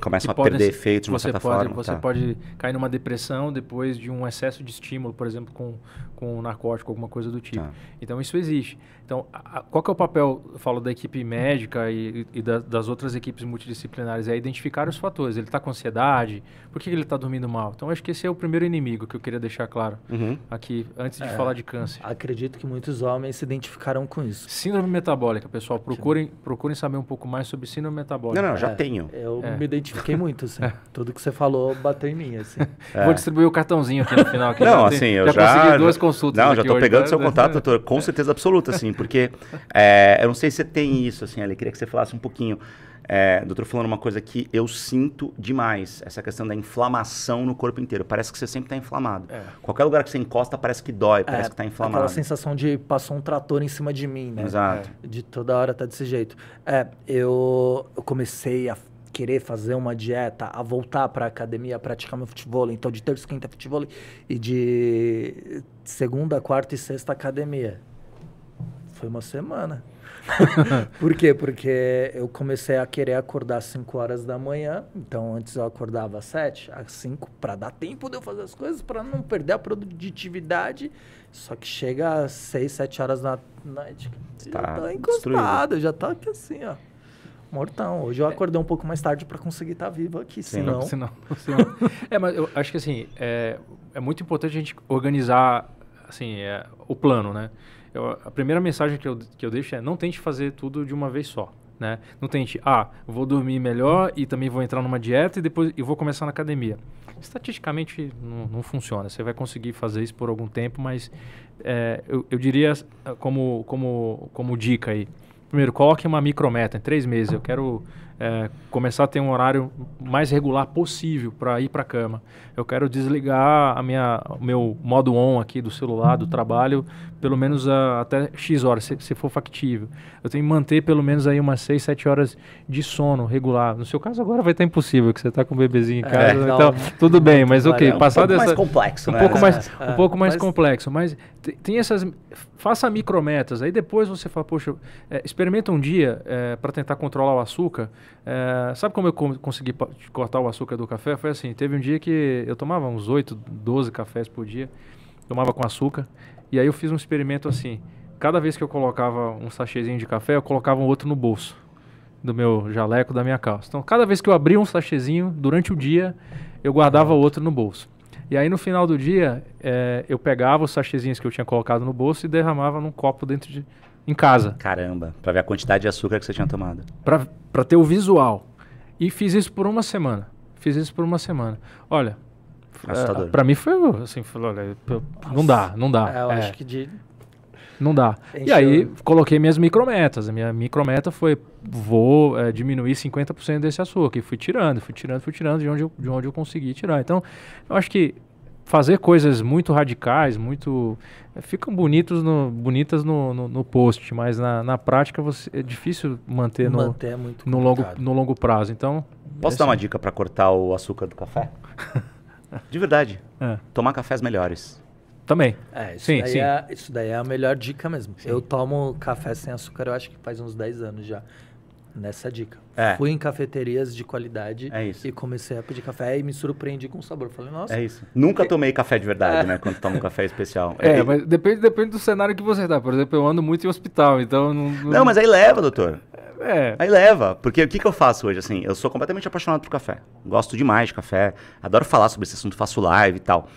começam que a perder efeitos de uma certa pode, forma. Você tá. pode cair numa depressão depois de um excesso de estímulo, por exemplo, com, com um narcótico, alguma coisa do tipo. Tá. Então, isso existe. Então, a, qual que é o papel, eu falo da equipe médica e, e da, das outras equipes multidisciplinares? É identificar os fatores. Ele está com ansiedade? Por que ele está dormindo mal? Então, acho que esse é o primeiro inimigo que eu queria deixar claro uhum. aqui antes de é, falar de câncer. Acredito que muitos homens se identificaram com isso. Síndrome metabólica, pessoal. Procurem, procurem saber um pouco mais sobre síndrome metabólica. Não, não, já é, tenho. Eu é. me identifiquei muito, assim. É. Tudo que você falou bateu em mim, assim. É. Vou distribuir o cartãozinho aqui no final. Aqui, não, assim, eu já... já consegui duas consultas Não, já estou pegando né? seu contato, doutor, com certeza absoluta, assim, porque é, eu não sei se você tem isso, assim, ali, queria que você falasse um pouquinho. É, doutor falando uma coisa que eu sinto demais, essa questão da inflamação no corpo inteiro. Parece que você sempre está inflamado. É. Qualquer lugar que você encosta parece que dói, é, parece que está inflamado. Aquela sensação de passou um trator em cima de mim, né? Exato. É, de toda hora tá desse jeito. É, eu, eu comecei a querer fazer uma dieta, a voltar para academia, a praticar meu futebol, então de terça, quinta futebol e de segunda, quarta e sexta academia. Foi uma semana. Por quê? Porque eu comecei a querer acordar às 5 horas da manhã. Então, antes eu acordava às 7, às 5, para dar tempo de eu fazer as coisas, para não perder a produtividade. Só que chega às 6, 7 horas da noite, tá já tá encostado, já tá aqui assim, ó. Mortão. Hoje eu acordei um pouco mais tarde para conseguir estar tá vivo aqui, senão... senão, senão. é, mas eu acho que assim, é, é muito importante a gente organizar assim, é, o plano, né? Eu, a primeira mensagem que eu, que eu deixo é não tente fazer tudo de uma vez só. Né? Não tente, ah, vou dormir melhor e também vou entrar numa dieta e depois eu vou começar na academia. Estatisticamente não, não funciona. Você vai conseguir fazer isso por algum tempo, mas é, eu, eu diria como, como, como dica aí. Primeiro, coloque uma micrometa em três meses. Eu quero é, começar a ter um horário mais regular possível para ir para a cama. Eu quero desligar a minha, o meu modo on aqui do celular, do trabalho, pelo menos a, até X horas, se, se, for factível. Eu tenho que manter pelo menos aí umas 6, 7 horas de sono regular. No seu caso agora vai estar impossível, que você está com o bebezinho em é, casa, é, então tudo bem, mas ok, é, passar um pouco dessa... mais complexo, um né? Pouco mais, é, um pouco mais mas... complexo, mas tem essas... Faça micrometas, aí depois você fala, poxa, é, experimenta um dia para tentar controlar o açúcar, é, sabe como eu consegui cortar o açúcar do café? Foi assim, teve um dia que eu tomava uns 8, 12 cafés por dia, tomava com açúcar, e aí eu fiz um experimento assim, cada vez que eu colocava um sachêzinho de café, eu colocava um outro no bolso do meu jaleco, da minha calça. Então, cada vez que eu abria um sachêzinho, durante o dia, eu guardava outro no bolso. E aí, no final do dia, é, eu pegava os sachêzinhos que eu tinha colocado no bolso e derramava num copo dentro de, em casa. Caramba, para ver a quantidade de açúcar que você tinha tomado. Para ter o visual. E fiz isso por uma semana. Fiz isso por uma semana. Olha, é, para mim foi assim, falou, olha, não dá, não dá. É, eu é. acho que de não dá. Encheu. E aí coloquei minhas micrometas. A minha micrometa foi vou é, diminuir 50% desse açúcar. E fui tirando, fui tirando, fui tirando de onde eu, de onde eu consegui tirar. Então, eu acho que fazer coisas muito radicais, muito. É, ficam bonitos no, bonitas no, no, no post, mas na, na prática você, é difícil manter, manter no, é no, longo, no longo prazo. Então. Posso dar uma dica para cortar o açúcar do café? De verdade. É. Tomar cafés melhores. Também. É, isso, sim, daí sim. É, isso daí é a melhor dica mesmo. Sim. Eu tomo café sem açúcar, eu acho que faz uns 10 anos já nessa dica. É. Fui em cafeterias de qualidade é e comecei a pedir café e me surpreendi com o sabor. Falei, nossa. É isso. Nunca é... tomei café de verdade, é. né? Quando tomo um café especial. É, mas depende, depende do cenário que você tá. Por exemplo, eu ando muito em hospital, então. Não, não... não mas aí leva, doutor. É. Aí leva. Porque o que, que eu faço hoje? Assim, eu sou completamente apaixonado por café. Gosto demais de café. Adoro falar sobre esse assunto, faço live e tal.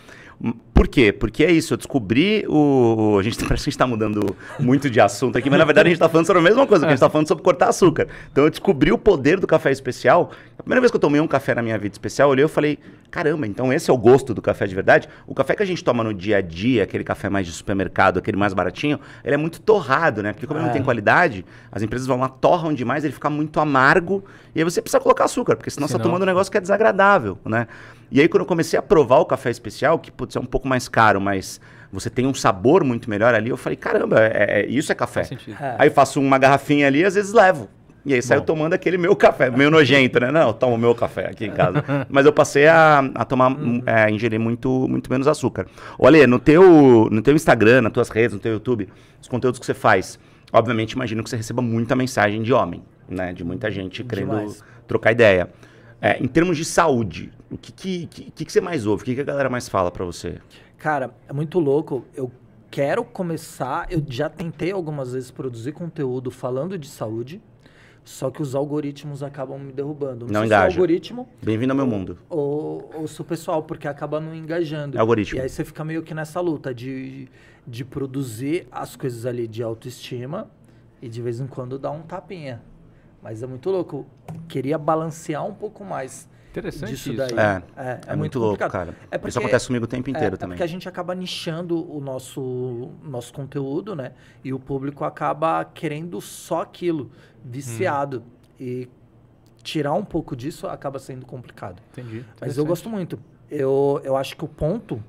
Por quê? Porque é isso, eu descobri o. A gente parece que a gente está mudando muito de assunto aqui, mas na verdade a gente está falando sobre a mesma coisa, que a gente está falando sobre cortar açúcar. Então eu descobri o poder do café especial. A primeira vez que eu tomei um café na minha vida especial, eu olhei e falei: caramba, então esse é o gosto do café de verdade? O café que a gente toma no dia a dia, aquele café mais de supermercado, aquele mais baratinho, ele é muito torrado, né? Porque como é. ele não tem é. qualidade, as empresas vão lá, torram demais, ele fica muito amargo, e aí você precisa colocar açúcar, porque senão, senão... você está tomando um negócio que é desagradável, né? E aí, quando eu comecei a provar o café especial, que putz, é um pouco mais caro, mas você tem um sabor muito melhor ali, eu falei, caramba, é, é isso é café. É. Aí faço uma garrafinha ali às vezes levo. E aí saiu tomando aquele meu café, meio nojento, né? Não, eu tomo meu café aqui em casa. Mas eu passei a, a tomar, Uhum. é, a ingerir muito, muito menos açúcar. Olha, no teu, no teu Instagram, nas tuas redes, no teu YouTube, os conteúdos que você faz, obviamente imagino que você receba muita mensagem de homem, né? De muita gente querendo Demais. trocar ideia. É, em termos de saúde, o que, que, que, que você mais ouve? O que, que a galera mais fala pra você? Cara, é muito louco. Eu quero começar. Eu já tentei algumas vezes produzir conteúdo falando de saúde, só que os algoritmos acabam me derrubando. Não se é o engaja. algoritmo Bem-vindo ao meu mundo. ou, ou se o pessoal, porque acaba não engajando. É algoritmo. E aí você fica meio que nessa luta de, de produzir as coisas ali de autoestima e de vez em quando dar um tapinha. Mas é muito louco. Queria balancear um pouco mais Interessante disso isso. daí. É, é, É, muito louco, complicado. cara. É Isso porque- acontece comigo o tempo inteiro é, também. É porque a gente acaba nichando o nosso, nosso conteúdo, né? E o público acaba querendo só aquilo, viciado. E tirar um pouco disso acaba sendo complicado. Entendi. Mas eu gosto muito. Eu, eu acho que o ponto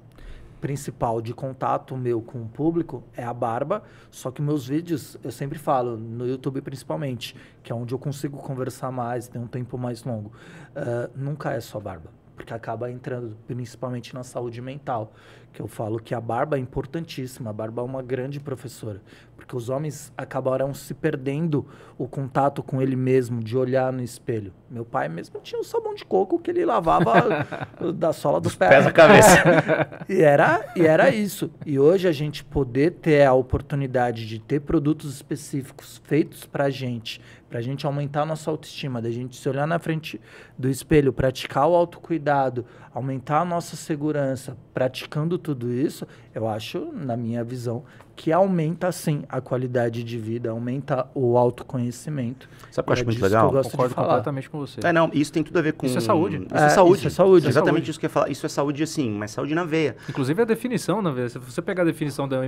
principal de contato meu com o público é a barba, só que meus vídeos, eu sempre falo, no YouTube principalmente, que é onde eu consigo conversar mais, tem um tempo mais longo, ah, nunca é só barba, porque acaba entrando principalmente na saúde mental, que eu falo que a barba é importantíssima, a barba é uma grande professora, porque os homens acabaram se perdendo o contato com ele mesmo, de olhar no espelho. Meu pai mesmo tinha um sabão de coco que ele lavava da sola dos pés. Pés a cabeça. E era, e era isso. E hoje a gente poder ter a oportunidade de ter produtos específicos feitos pra gente, pra gente aumentar a nossa autoestima, da gente se olhar na frente do espelho, praticar o autocuidado, aumentar a nossa segurança, praticando tudo isso, eu acho, na minha visão, que aumenta sim a qualidade de vida, aumenta o autoconhecimento. Sabe o que eu acho É muito legal? eu gosto de Concordo falar. completamente com você. É, não, isso tem tudo a ver com. Isso é saúde. Isso É, é, saúde. isso é saúde. Exatamente Saúde. isso que eu ia falar. Isso é saúde, assim, mas saúde na veia. Inclusive a definição, né? Se você pegar a definição da,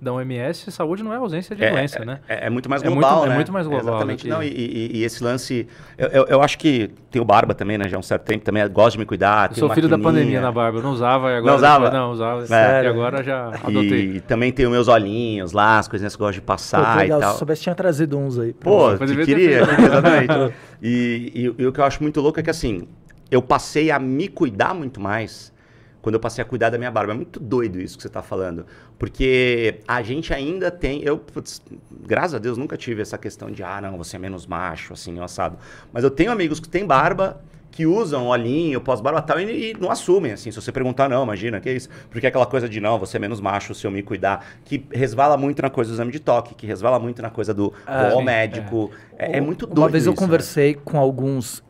da OMS, saúde não é ausência de É, doença, né? É, é muito mais É muito- global, é né? muito mais global Exatamente. que- Não, e, e- e esse lance... Eu, eu, eu acho que tem o Barba também, né? Já há um certo tempo. Também gosto de me cuidar. Eu tem sou filho da pandemia na barba. Eu não usava e agora. Não usava? Não, usava. É. E agora já adotei. E também tem os meus olhinhos lá, as coisinhas que eu gosto de Pô, passar que legal, e tal. se soubesse, tinha trazido uns aí. Pô, ter queria, feito. exatamente. E, e- e o que eu acho muito louco é que assim, eu passei a me cuidar muito mais quando eu passei a cuidar da minha barba. É muito doido isso que você tá falando. Porque a gente ainda tem. Eu, putz, graças a Deus, nunca tive essa questão de, ah, não, você é menos macho, assim, assado. Mas eu tenho amigos que têm barba. Que usam olhinho, pós-barba e tal, e, e não assumem, assim. Se você perguntar, não, imagina, que é isso? Porque é aquela coisa de, não, você é menos macho se eu me cuidar. Que resvala muito na coisa do exame de toque, que resvala muito na coisa do Ah, ao sim, médico. É, é muito doido Uma vez eu isso, né? conversei com alguns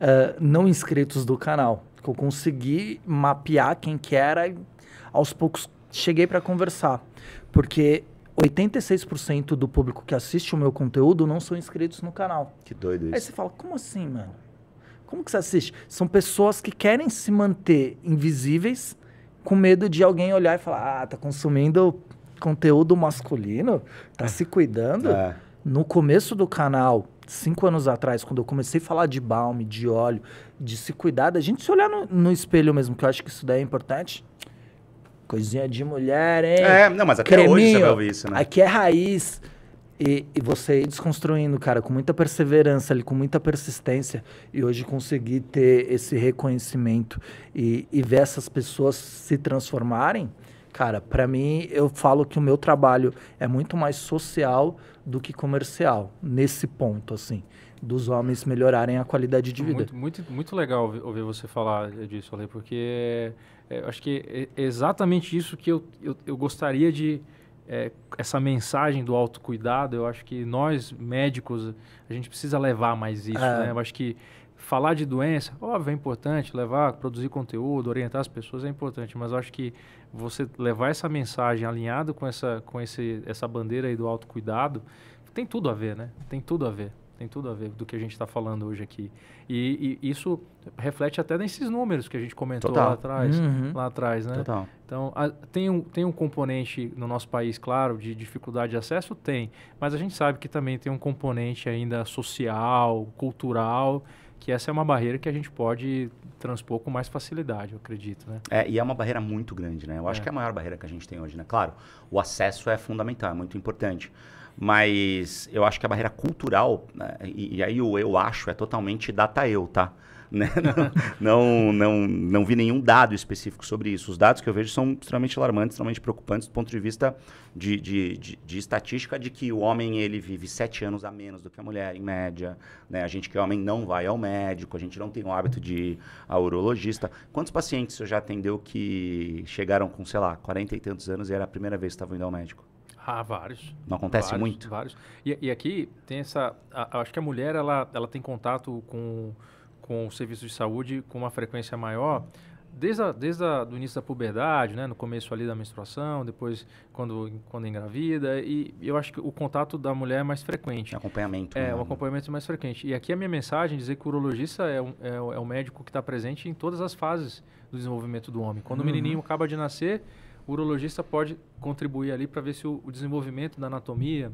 eh, não inscritos do canal, que eu consegui mapear quem que era e aos poucos cheguei para conversar. Porque 86% do público que assiste o meu conteúdo não são inscritos no canal. Que doido Aí isso. você fala, como assim, mano? Como que você assiste? São pessoas que querem se manter invisíveis com medo de alguém olhar e falar, ah, tá consumindo conteúdo masculino? Tá se cuidando? É. No começo do canal, cinco anos atrás, quando eu comecei a falar de balme, de óleo, de se cuidar, da gente se olhar no, no espelho mesmo, que eu acho que isso daí é importante. Coisinha de mulher, hein? É, não, mas até hoje você vai ouvir isso, né? Aqui é raiz. E, e você ir desconstruindo, cara, com muita perseverança ali, com muita persistência, e hoje conseguir ter esse reconhecimento e, e ver essas pessoas se transformarem, cara, pra mim, eu falo que o meu trabalho é muito mais social do que comercial, nesse ponto, assim, dos homens melhorarem a qualidade de vida. Muito, muito, muito legal ouvir- você falar disso, Ale, porque é, acho que é exatamente isso que eu, eu, eu gostaria de. É, essa mensagem do autocuidado, eu acho que nós, médicos, a gente precisa levar mais isso, É. né? Eu acho que falar de doença, óbvio, é importante, levar, produzir conteúdo, orientar as pessoas é importante, mas eu acho que você levar essa mensagem alinhado com essa, com esse, essa bandeira aí do autocuidado, tem tudo a ver, né? Tem tudo a ver. Tem tudo a ver do que a gente está falando hoje aqui. E, e isso reflete até nesses números que a gente comentou Total. lá atrás. Uhum. Lá atrás, né? Total. Então, a- tem, um, tem um componente no nosso país, claro, de dificuldade de acesso? Tem. Mas a gente sabe que também tem um componente ainda social, cultural, que essa é uma barreira que a gente pode transpor com mais facilidade, eu acredito, né? É, e é uma barreira muito grande, né? Eu acho É. que é a maior barreira que a gente tem hoje, né? Claro, o acesso é fundamental, é muito importante. Mas eu acho que a barreira cultural, né, e, e aí o eu acho é totalmente data eu, tá? Né? Não, não, não, não vi nenhum dado específico sobre isso. Os dados que eu vejo são extremamente alarmantes, extremamente preocupantes do ponto de vista de, de, de, de estatística de que o homem ele vive sete anos a menos do que a mulher, em média. Né? A gente que é homem não vai ao médico, a gente não tem o hábito de ir ao urologista. Quantos pacientes você já atendeu que chegaram com, sei lá, 40 e tantos anos e era a primeira vez que estavam indo ao médico? Ah, vários. Não acontece vários, muito? Vários. E, e aqui tem essa. a- acho que a mulher ela, ela tem contato com, com o serviço de saúde com uma frequência maior. Desde, a, desde a, do início da puberdade, né, no começo ali da menstruação, depois quando, quando engravida, e eu acho que o contato da mulher é mais frequente. Tem acompanhamento. É, né? um acompanhamento mais frequente. E aqui a minha mensagem é dizer que o urologista é um, é, o- é o médico que está presente em todas as fases do desenvolvimento do homem. Quando o menininho acaba de nascer, o urologista pode contribuir ali para ver se o, o desenvolvimento da anatomia,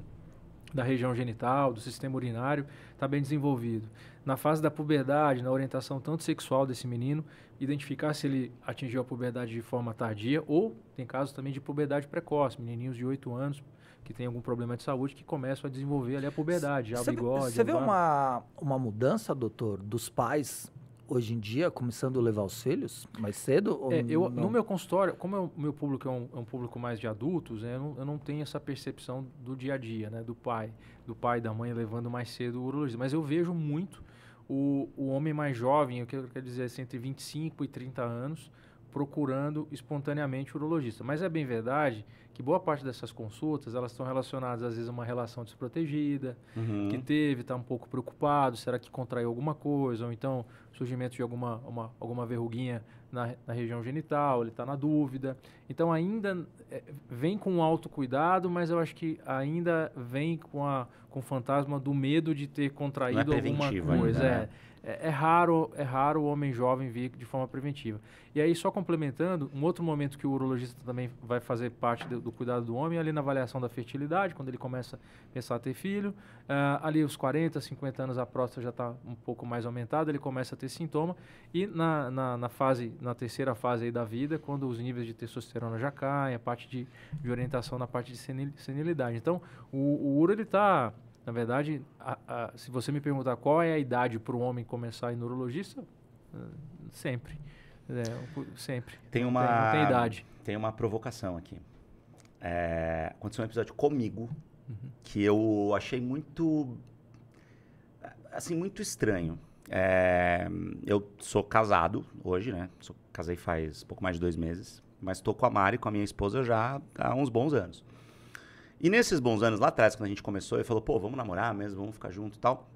da região genital, do sistema urinário, está bem desenvolvido. Na fase da puberdade, na orientação tanto sexual desse menino, identificar se ele atingiu a puberdade de forma tardia ou tem casos também de puberdade precoce, menininhos de 8 anos que têm algum problema de saúde que começam a desenvolver ali a puberdade, já o Você vê- bigode. Você vê uma, uma mudança, doutor, dos pais hoje em dia começando a levar os filhos mais cedo? É, eu, no meu consultório, como o meu público é um, é um público mais de adultos, né, eu, não, eu não tenho essa percepção do dia a dia, né, do pai, do pai e da mãe levando mais cedo o urologista. Mas eu vejo muito o, o homem mais jovem, eu quero, quero dizer assim, entre 25 e 30 anos, procurando espontaneamente o urologista. Mas é bem verdade que boa parte dessas consultas, elas estão relacionadas às vezes a uma relação desprotegida, Uhum. que teve, está um pouco preocupado, será que contraiu alguma coisa, ou então surgimento de alguma, uma, alguma verruguinha na, na região genital, ele está na dúvida. Então ainda é, vem com autocuidado, mas eu acho que ainda vem com, a, com o fantasma do medo de ter contraído alguma preventivo coisa. ainda, é. né? É, é raro, é raro o homem jovem vir de forma preventiva. E aí, só complementando, um outro momento que o urologista também vai fazer parte do, do cuidado do homem é ali na avaliação da fertilidade, quando ele começa a pensar a ter filho. Ah, ali, os 40, 50 anos, a próstata já está um pouco mais aumentada, ele começa a ter sintoma. E na, na, na fase, na terceira fase da vida, quando os níveis de testosterona já caem, a parte de, de orientação na parte de senil- senilidade. Então, o, o uro, ele está na verdade, a- a- se você me perguntar qual é a idade para o homem começar a ir no urologista, eh, sempre. É, sempre. Tem Não uma. Tem, não tem idade. Tem uma provocação aqui. É, aconteceu um episódio comigo Uhum. que eu achei muito. Assim, muito estranho. É, eu sou casado hoje, né? Sou- casei faz pouco mais de dois meses. Mas estou com a Mari, com a minha esposa, já há uns bons anos. E nesses bons anos lá atrás, quando a gente começou, ele falou: pô, vamos namorar mesmo, vamos ficar junto e tal.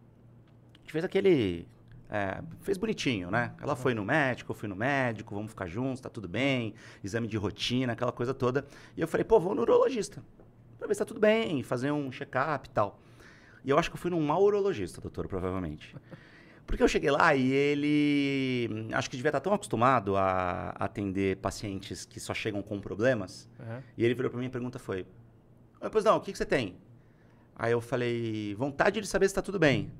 A gente fez aquele. é, fez bonitinho, né? Ela foi no médico, eu fui no médico, vamos ficar juntos, tá tudo bem, exame de rotina, aquela coisa toda. E eu falei, pô, vou no urologista, pra ver se tá tudo bem, fazer um check-up e tal. E eu acho que eu fui num mau urologista, doutor, provavelmente. Porque eu cheguei lá e ele. Acho que devia estar tão acostumado a atender pacientes que só chegam com problemas. Uhum. E ele virou pra mim e a pergunta foi: Oi, pois não, o que, que você tem? Aí eu falei: vontade de saber se tá tudo bem.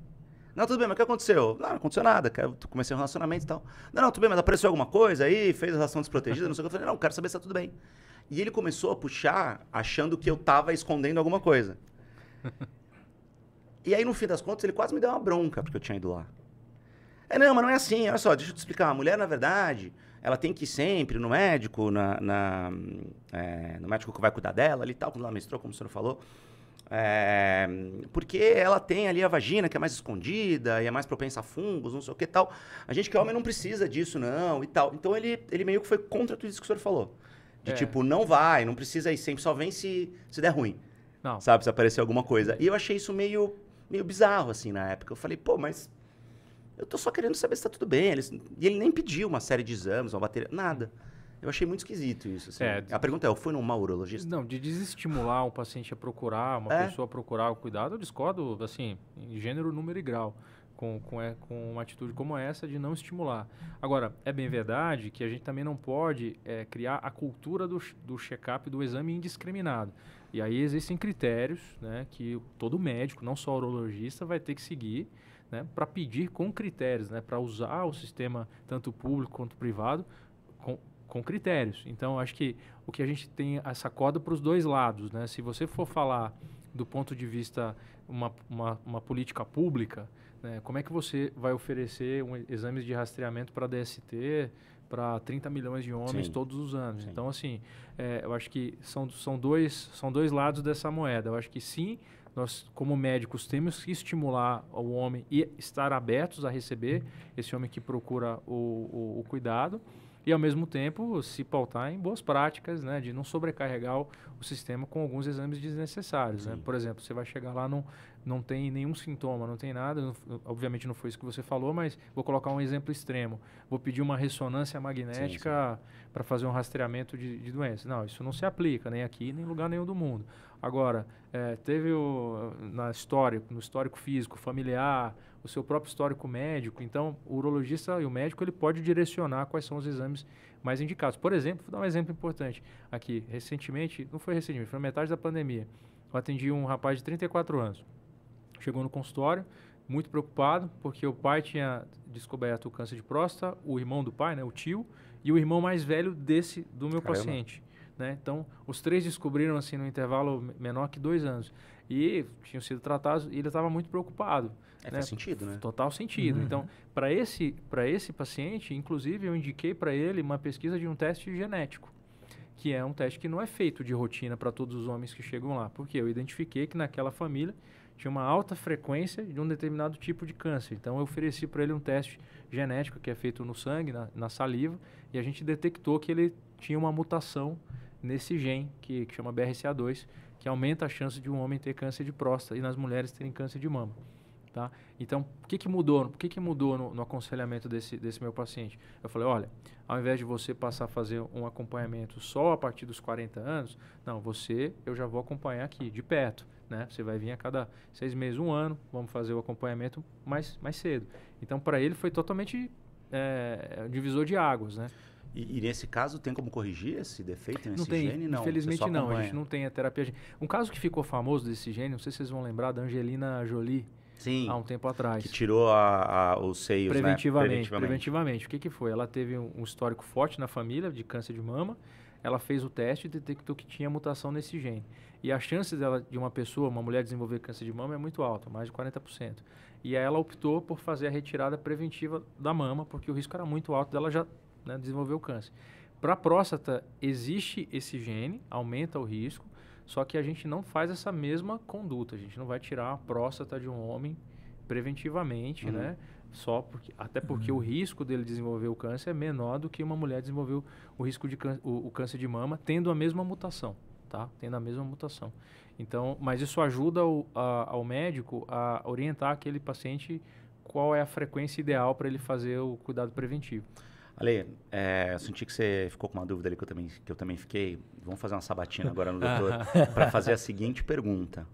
Não, tudo bem, mas o que aconteceu? Não, não aconteceu nada, eu comecei um relacionamento e tal. Não, não, tudo bem, mas apareceu alguma coisa aí, fez a relação desprotegida, não sei o que. Eu falei: não, quero saber se tá tudo bem. E ele começou a puxar, achando que eu tava escondendo alguma coisa. e aí, no fim das contas, ele quase me deu uma bronca porque eu tinha ido lá. É, não, mas não é assim. Olha só, deixa eu te explicar. A mulher, na verdade, ela tem que ir sempre no médico, na, na, é, no médico que vai cuidar dela ali e tal, quando ela menstruou, como o senhor falou. É, porque ela tem ali a vagina que é mais escondida e é mais propensa a fungos, não sei o que tal. A gente que é homem não precisa disso, não, e tal. Então ele, ele meio que foi contra tudo isso que o senhor falou. De É. tipo, não vai, não precisa ir sempre, só vem se, se der ruim Não, sabe? Se aparecer alguma coisa. E eu achei isso meio, meio bizarro, assim, na época. Eu falei, pô, mas eu tô só querendo saber se tá tudo bem. Ele, e ele nem pediu uma série de exames, uma bateria, nada. Eu achei muito esquisito isso, assim. É. A pergunta é, eu fui num mau urologista? não, de desestimular um paciente a procurar, uma É. pessoa a procurar o cuidado, eu discordo, assim, em gênero, número e grau. Com, com, é- com uma atitude como essa de não estimular. Agora, é bem verdade que a gente também não pode é, criar a cultura do, do check-up do exame indiscriminado. E aí existem critérios né, que todo médico, não só urologista, vai ter que seguir né, para pedir com critérios, né, para usar o sistema tanto público quanto privado com, com critérios. Então, acho que o que a gente tem essa corda para os dois lados. Né? Se você for falar do ponto de vista uma, uma, uma política pública, né, como é que você vai oferecer um, exames de rastreamento para DST para 30 milhões de homens Sim. todos os anos? Sim. Então, assim, é, eu acho que são, são, dois, são dois lados dessa moeda. Eu acho que sim, nós, como médicos, temos que estimular o homem e estar abertos a receber esse homem que procura o, o, o cuidado e ao mesmo tempo se pautar em boas práticas, né, de não sobrecarregar o, o sistema com alguns exames desnecessários. Né? Por exemplo, você vai chegar lá, não, não tem nenhum sintoma, não tem nada, não, obviamente não foi isso que você falou, mas vou colocar um exemplo extremo. Vou pedir uma ressonância magnética para fazer um rastreamento de, de doenças. Não, isso não se aplica nem aqui, nem em lugar nenhum do mundo. Agora, é, teve o, na história, no histórico físico, familiar, o seu próprio histórico médico, então o urologista e o médico ele pode direcionar quais são os exames mais indicados. Por exemplo, vou dar um exemplo importante aqui. Recentemente, não foi recentemente, foi na metade da pandemia, eu atendi um rapaz de 34 anos. Chegou no consultório, muito preocupado, porque o pai tinha descoberto o câncer de próstata, o irmão do pai, né, o tio, e o irmão mais velho desse do meu Caramba. paciente. Né? Então, os três descobriram assim no intervalo menor que dois anos. E tinham sido tratados e ele estava muito preocupado. É, né? Faz sentido, né? Total sentido. Uhum. Então, para esse, esse paciente, inclusive, eu indiquei para ele uma pesquisa de um teste genético, que é um teste que não é feito de rotina para todos os homens que chegam lá. Porque eu identifiquei que naquela família tinha uma alta frequência de um determinado tipo de câncer. Então, eu ofereci para ele um teste genético que é feito no sangue, na, na saliva, e a gente detectou que ele tinha uma mutação nesse gene que, que chama BRCA2, que aumenta a chance de um homem ter câncer de próstata e nas mulheres terem câncer de mama. Tá? Então, o que, que mudou? O que, que mudou no, no, aconselhamento desse, desse meu paciente? Eu falei, olha, ao invés de você passar a fazer um acompanhamento só a partir dos 40 anos, não, você eu já vou acompanhar aqui, de perto. Né? Você vai vir a cada seis meses, um ano, vamos fazer o acompanhamento mais, mais cedo. Então, para ele foi totalmente é, divisor de águas, né? E, e, nesse caso tem como corrigir esse defeito nesse não tem, gene? Não, infelizmente não. A gente não tem a terapia. Um caso que ficou famoso desse gene, não sei se vocês vão lembrar, da Angelina Jolie. Sim. Há um tempo atrás. Que tirou a, a, os seios, preventivamente, né? preventivamente. Preventivamente. O que, que foi? Ela teve um, um histórico forte na família de câncer de mama. Ela fez o teste e detectou que tinha mutação nesse gene. E a chance dela, de uma pessoa, uma mulher, desenvolver câncer de mama é muito alta, mais de 40%. E aí ela optou por fazer a retirada preventiva da mama, porque o risco era muito alto dela já né, desenvolver o câncer. Para a próstata, existe esse gene, aumenta o risco, só que a gente não faz essa mesma conduta. A gente não vai tirar a próstata de um homem preventivamente, uhum. né? Só porque, até porque uhum. o risco dele desenvolver o câncer é menor do que uma mulher desenvolver o risco de o, o câncer de mama tendo a mesma mutação, tá? Tendo a mesma mutação. Então, mas isso ajuda o, a, ao médico a orientar aquele paciente qual é a frequência ideal para ele fazer o cuidado preventivo. Ale, é, eu senti que você ficou com uma dúvida ali que eu também, que eu também fiquei. Vamos fazer uma sabatina agora no doutor para fazer a seguinte pergunta.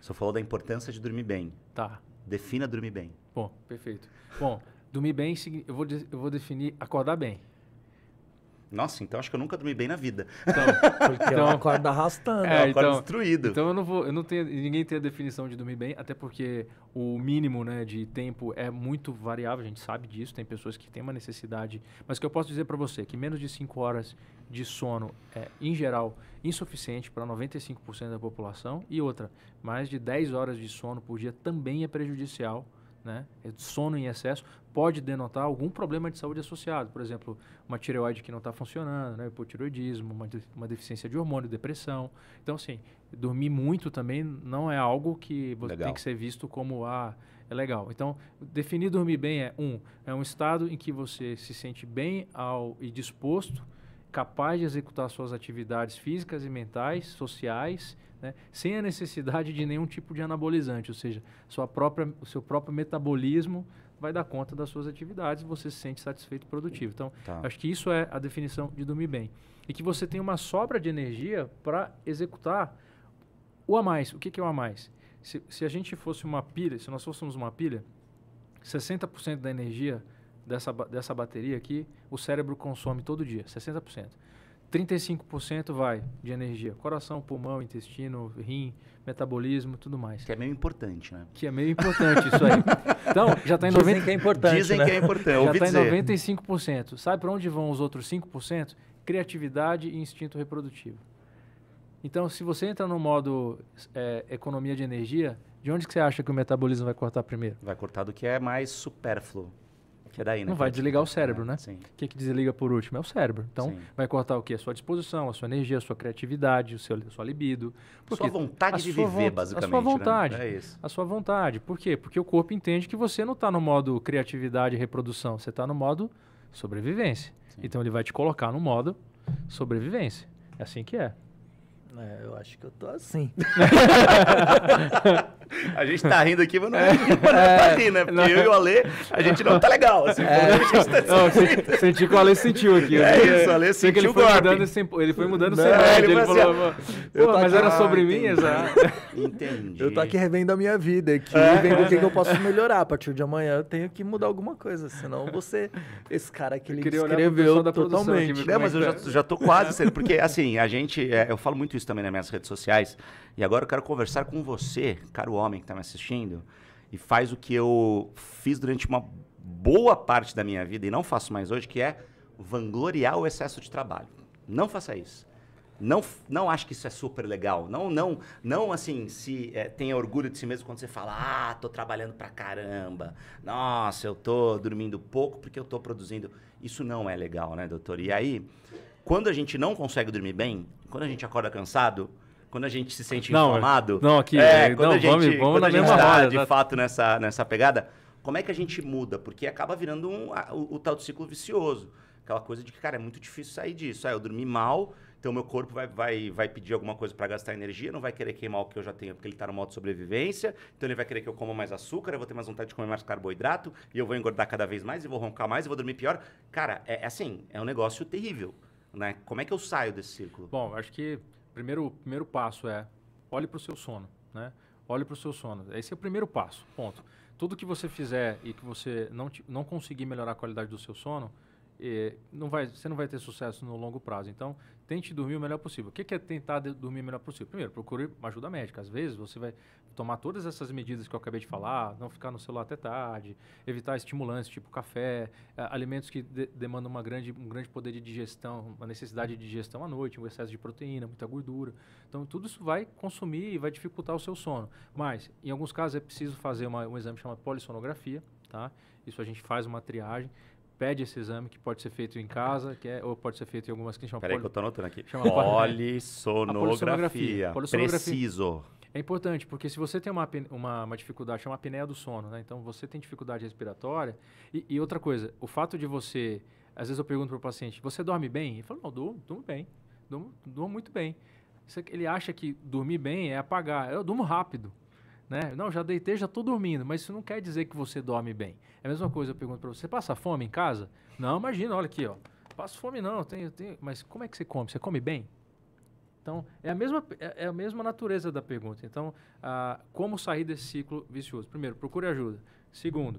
Você falou da importância de dormir bem. Tá. Defina dormir bem. Bom, perfeito. Bom, dormir bem, eu vou, eu vou definir acordar bem. Nossa, então acho que eu nunca dormi bem na vida. Então, porque então, eu acordo arrastando. É, eu acordo então, destruído. Então eu não vou, eu não tenho, ninguém tem a definição de dormir bem, até porque o mínimo, né, de tempo é muito variável, a gente sabe disso, tem pessoas que têm uma necessidade, mas o que eu posso dizer para você é que menos de 5 horas de sono é, em geral, insuficiente para 95% da população e outra, mais de 10 horas de sono por dia também é prejudicial né, sono em excesso, pode denotar algum problema de saúde associado. Por exemplo, uma tireoide que não está funcionando, né, hipotireoidismo, uma, uma deficiência de hormônio, depressão. Então, assim, dormir muito também não é algo que legal. tem que ser visto como, ah, é legal. Então, definir dormir bem é, um, é um estado em que você se sente bem ao, e disposto capaz de executar suas atividades físicas e mentais, sociais, né, sem a necessidade de nenhum tipo de anabolizante, ou seja, sua própria, o seu próprio metabolismo vai dar conta das suas atividades e você se sente satisfeito e produtivo. Então, tá. acho que isso é a definição de dormir bem. E que você tem uma sobra de energia para executar o a mais. O que, que é o a mais? Se, se a gente fosse uma pilha, se nós fôssemos uma pilha, 60% da energia dessa, dessa bateria aqui, o cérebro consome todo dia, 60%. 35% vai de energia. Coração, pulmão, intestino, rim, metabolismo, tudo mais. Que é meio importante, né? Que é meio importante isso aí. Então, já está em Dizem 90... que é importante, Dizem né? que é importante. Já está em dizer. 95%. Sabe para onde vão os outros 5%? Criatividade e instinto reprodutivo. Então, se você entra no modo é, economia de energia, de onde que você acha que o metabolismo vai cortar primeiro? Vai cortar do que é mais supérfluo. Que é daí, né? Não vai desligar o cérebro, né? Sim. O que, que desliga por último? É o cérebro. Então, Sim. vai cortar o quê? A sua disposição, a sua energia, a sua criatividade, o seu, a sua libido. Sua vontade a de sua viver, von- basicamente. A sua né? vontade. É isso. A sua vontade. Por quê? Porque o corpo entende que você não está no modo criatividade e reprodução, você está no modo sobrevivência. Então ele vai te colocar no modo sobrevivência. É assim que é. É, eu acho que eu tô assim. A gente tá rindo aqui, mas não é, mas não é pra rir, né? Porque eu e o Ale, a gente não tá legal. Assim, a gente tá Não, se- senti que o Ale sentiu aqui. É isso, o Ale Sei que ele sentiu foi mudando esse, ele foi mudando o Não, semblante, ele Ele, foi falou, assim, "Pô, mas aqui- era Ah, sobre mim, exato. Entendi. Eu tô aqui revendo a minha vida aqui, É. vendo o que, que eu posso melhorar. A partir de amanhã eu tenho que mudar alguma coisa, senão você, esse cara que ele produção totalmente. aqui, Não, mas eu já, é já tô quase sendo, porque assim, a gente, é, eu falo muito isso também nas minhas redes sociais, e agora eu quero conversar com você, caro homem que tá me assistindo, e faz o que eu fiz durante uma boa parte da minha vida, e não faço mais hoje, que é vangloriar o excesso de trabalho. Não faça isso. Não, não acho que isso é super legal. Não, não, não assim, se é, tenha orgulho de si mesmo quando você fala, ah, tô trabalhando pra caramba. Nossa, eu tô dormindo pouco porque eu tô produzindo. Isso não é legal, né, doutor? E aí, quando a gente não consegue dormir bem, quando a gente acorda cansado, quando a gente se sente Não, inflamado, não, aqui, é, é, quando não, a gente, vamos- vamos quando na a gente mesma tá roda, de tá? fato nessa, nessa pegada, como é que a gente muda? Porque acaba virando um, o, o tal do ciclo vicioso. Aquela coisa de que, cara, é muito difícil sair disso. Ah, eu dormi mal, então meu corpo vai, vai, vai pedir alguma coisa para gastar energia, não vai querer queimar o que eu já tenho, porque ele tá no modo sobrevivência. Então ele vai querer que eu coma mais açúcar, eu vou ter mais vontade de comer mais carboidrato, e eu vou engordar cada vez mais, e vou roncar mais, e vou dormir pior. Cara, é, é assim, é um negócio terrível. Né? Como é que eu saio desse círculo? Bom, acho que primeiro, o primeiro passo é olhe para o seu sono, né? Olhe para o seu sono. Esse é o primeiro passo, ponto. Tudo que você fizer e que você não, não conseguir melhorar a qualidade do seu sono, eh, não vai, você não vai ter sucesso no longo prazo. Então, tente dormir o melhor possível. O que é tentar dormir o melhor possível? Primeiro, procure ajuda médica. Às vezes, você vai tomar todas essas medidas que eu acabei de falar, não ficar no celular até tarde, evitar estimulantes tipo café, alimentos que de- demandam uma grande, um grande poder de digestão, uma necessidade de digestão à noite, um excesso de proteína, muita gordura. Então, tudo isso vai consumir e vai dificultar o seu sono. Mas, em alguns casos, é preciso fazer uma- um exame chamado polissonografia, tá? Isso a gente faz uma triagem, pede esse exame, que pode ser feito em casa, que é, ou pode ser feito em algumas que chamam Peraí que poli- eu tô anotando aqui. Chama poli- Polissonografia. polissonografia. Preciso. É importante, porque se você tem uma, uma, uma dificuldade, chama apneia do sono, né? Então você tem dificuldade respiratória. E, e outra coisa, o fato de você. Às vezes eu pergunto para o paciente: você dorme bem? Ele fala: não, durmo, durmo bem. Durmo, durmo muito bem. Ele acha que dormir bem é apagar. Eu durmo rápido. Né? Não, já deitei, já estou dormindo, mas isso não quer dizer que você dorme bem. É a mesma coisa, eu pergunto para você: passa fome em casa? Não, imagina, olha aqui, ó. Passo fome não, tenho, tenho, mas como é que você come? Você come bem? Então, é a mesma, é é a mesma natureza da pergunta. Então, ah, como sair desse ciclo vicioso? Primeiro, procure ajuda. Segundo,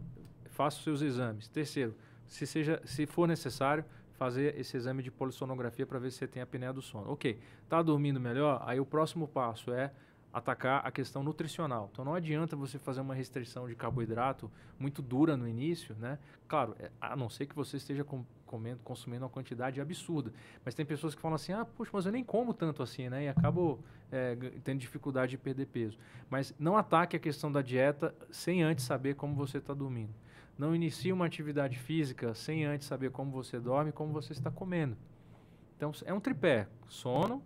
faça os seus exames. Terceiro, se, seja, se for necessário, fazer esse exame de polissonografia para ver se você tem apneia do sono. Ok, está dormindo melhor? Aí o próximo passo é atacar a questão nutricional. Então não adianta você fazer uma restrição de carboidrato muito dura no início, né? Claro, é, a não ser que você esteja com- comendo, consumindo uma quantidade absurda. Mas tem pessoas que falam assim, ah, puxa, mas eu nem como tanto assim, né? E acabo é, tendo dificuldade de perder peso. Mas não ataque a questão da dieta sem antes saber como você está dormindo. Não inicie uma atividade física sem antes saber como você dorme e como você está comendo. Então é um tripé: sono,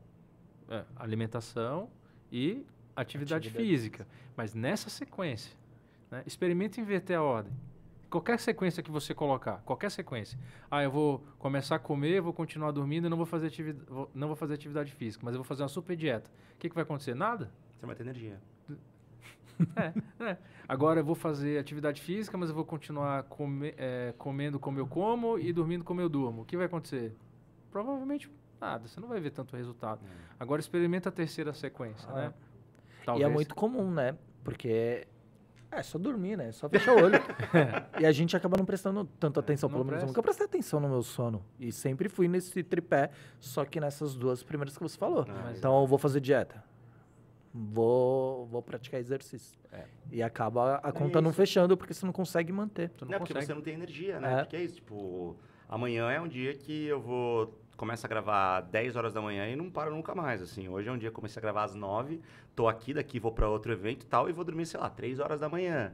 é, alimentação e atividade, Atividade física. Mas nessa sequência, né, experimente inverter a ordem. Qualquer sequência que você colocar, qualquer sequência. Ah, eu vou começar a comer, vou continuar dormindo e não vou fazer, ativi vou- não vou fazer atividade física, mas eu vou fazer uma super dieta. O que, que vai acontecer? Nada. Você vai ter energia. É, é. Agora eu vou fazer atividade física, mas eu vou continuar come, é, comendo como eu como e dormindo como eu durmo. O que vai acontecer? Provavelmente nada, você não vai ver tanto resultado. Agora experimenta a terceira sequência, Ah. né? E é muito comum, né? Porque É, só dormir, né? Só fechar o olho. e a gente acaba não prestando tanta atenção. Não Pelo menos eu presta. nunca prestei atenção no meu sono. E sempre fui nesse tripé, só que nessas duas primeiras que você falou. mas- então eu vou fazer dieta. Vou, vou praticar exercício. É. E acaba a conta isso. não fechando porque você não consegue manter. Não, Não, é porque consegue. você não tem energia, né? É. Porque é isso, tipo, amanhã é um dia que eu vou. Começo a gravar 10 horas da manhã e não paro nunca mais, assim. Hoje é um dia que comecei a gravar às 9, tô aqui, daqui vou pra outro evento e tal, e vou dormir, sei lá, 3 horas da manhã.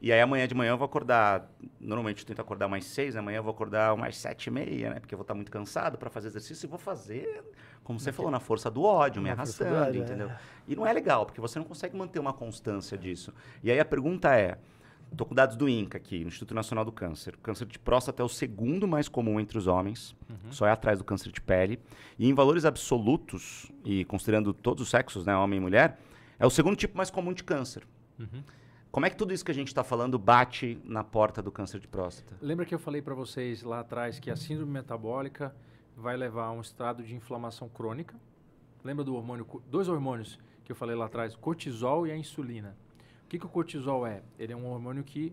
E aí amanhã de manhã eu vou acordar, normalmente eu tento acordar mais 6, amanhã eu vou acordar mais 7 e meia, né? Porque eu vou estar muito cansado pra fazer exercício e vou fazer, como você falou, na força do ódio, me arrastando, ódio, é. entendeu? E não é legal, porque você não consegue manter uma constância disso. E aí a pergunta é, Tô com dados do INCA aqui, no Instituto Nacional do Câncer. O câncer de próstata é o segundo mais comum entre os homens, só é atrás do câncer de pele. E em valores absolutos, e considerando todos os sexos, né, homem e mulher, é o segundo tipo mais comum de câncer. Como é que tudo isso que a gente está falando bate na porta do câncer de próstata? Lembra que eu falei para vocês lá atrás que a síndrome metabólica vai levar a um estado de inflamação crônica? Lembra do hormônio, dois hormônios que eu falei lá atrás, cortisol e a insulina. O que, que o cortisol é? Ele é um hormônio que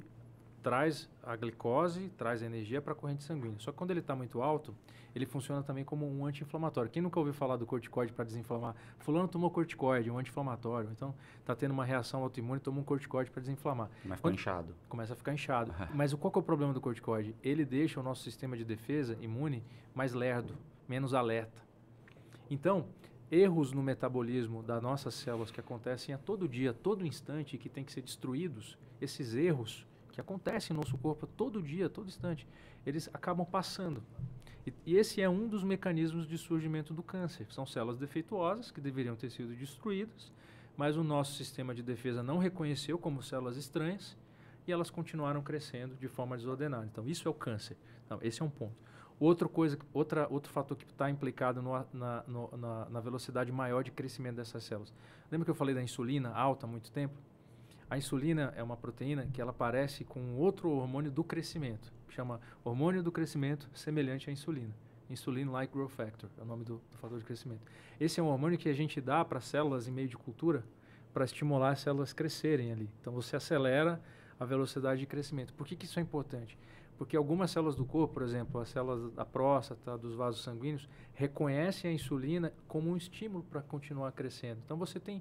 traz a glicose, traz a energia para a corrente sanguínea. Só que quando ele está muito alto, ele funciona também como um anti-inflamatório. Quem nunca ouviu falar do corticoide para desinflamar? Fulano tomou corticoide, um anti-inflamatório. Então, está tendo uma reação autoimune, toma um corticoide para desinflamar Mas ficou Onde- inchado. começa a ficar inchado. Mas o- qual que é o problema do corticoide? Ele deixa o nosso sistema de defesa imune mais lerdo, menos alerta. Então, erros no metabolismo das nossas células que acontecem a todo dia, a todo instante, e que têm que ser destruídos, esses erros que acontecem no nosso corpo todo dia, todo instante, eles acabam passando. E, e esse é um dos mecanismos de surgimento do câncer. São células defeituosas que deveriam ter sido destruídas, mas o nosso sistema de defesa não reconheceu como células estranhas e elas continuaram crescendo de forma desordenada. Então, isso é o câncer. Então, esse é um ponto. Outra coisa, outra, outro fator que está implicado no na, no- na, na velocidade maior de crescimento dessas células. Lembra que eu falei da insulina alta há muito tempo? A insulina é uma proteína que ela parece com outro hormônio do crescimento. Chama hormônio do crescimento semelhante à insulina. Insulin Like Growth Factor é o nome do, do fator de crescimento. Esse é um hormônio que a gente dá para células em meio de cultura para estimular as células crescerem ali. Então você acelera a velocidade de crescimento. Por que, que isso é importante? Porque algumas células do corpo, por exemplo, as células da próstata, dos vasos sanguíneos, reconhecem a insulina como um estímulo para continuar crescendo. Então você tem,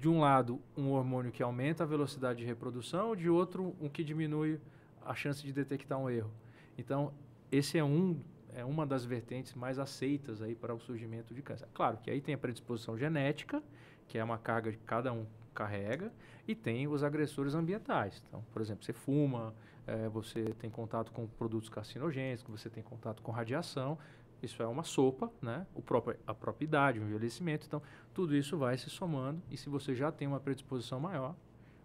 de um lado, um hormônio que aumenta a velocidade de reprodução, de outro, um que diminui a chance de detectar um erro. Então, esse é um é uma das vertentes mais aceitas aí para o surgimento de câncer. Claro que aí tem a predisposição genética, que é uma carga que cada um carrega, e tem os agressores ambientais. Então, por exemplo, você fuma, eh, você tem contato com produtos carcinogênicos, você tem contato com radiação, isso é uma sopa, né? O próprio, a própria idade, o envelhecimento. Então, tudo isso vai se somando, e se você já tem uma predisposição maior,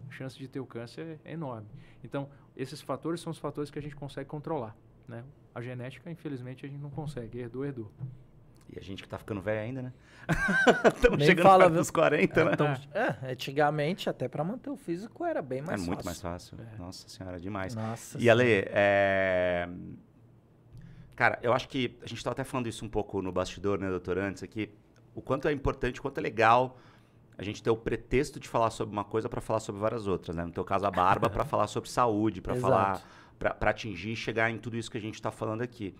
a chance de ter o câncer é enorme. Então, esses fatores são os fatores que a gente consegue controlar. Né? A genética, infelizmente, a gente não consegue. Herdou, herdou. E a gente que tá ficando velho ainda, né? Estamos chegando fala, dos 40, né? Então, é, antigamente, até para manter o físico era bem mais é fácil. muito mais fácil. Nossa senhora, demais. Nossa E Ale, é... cara, eu acho que a gente estava até falando isso um pouco no bastidor, né, doutor, antes aqui, o quanto é importante, o quanto é legal a gente ter o pretexto de falar sobre uma coisa para falar sobre várias outras, né? No teu caso, a barba, para falar sobre saúde, para falar, para atingir e chegar em tudo isso que a gente está falando aqui.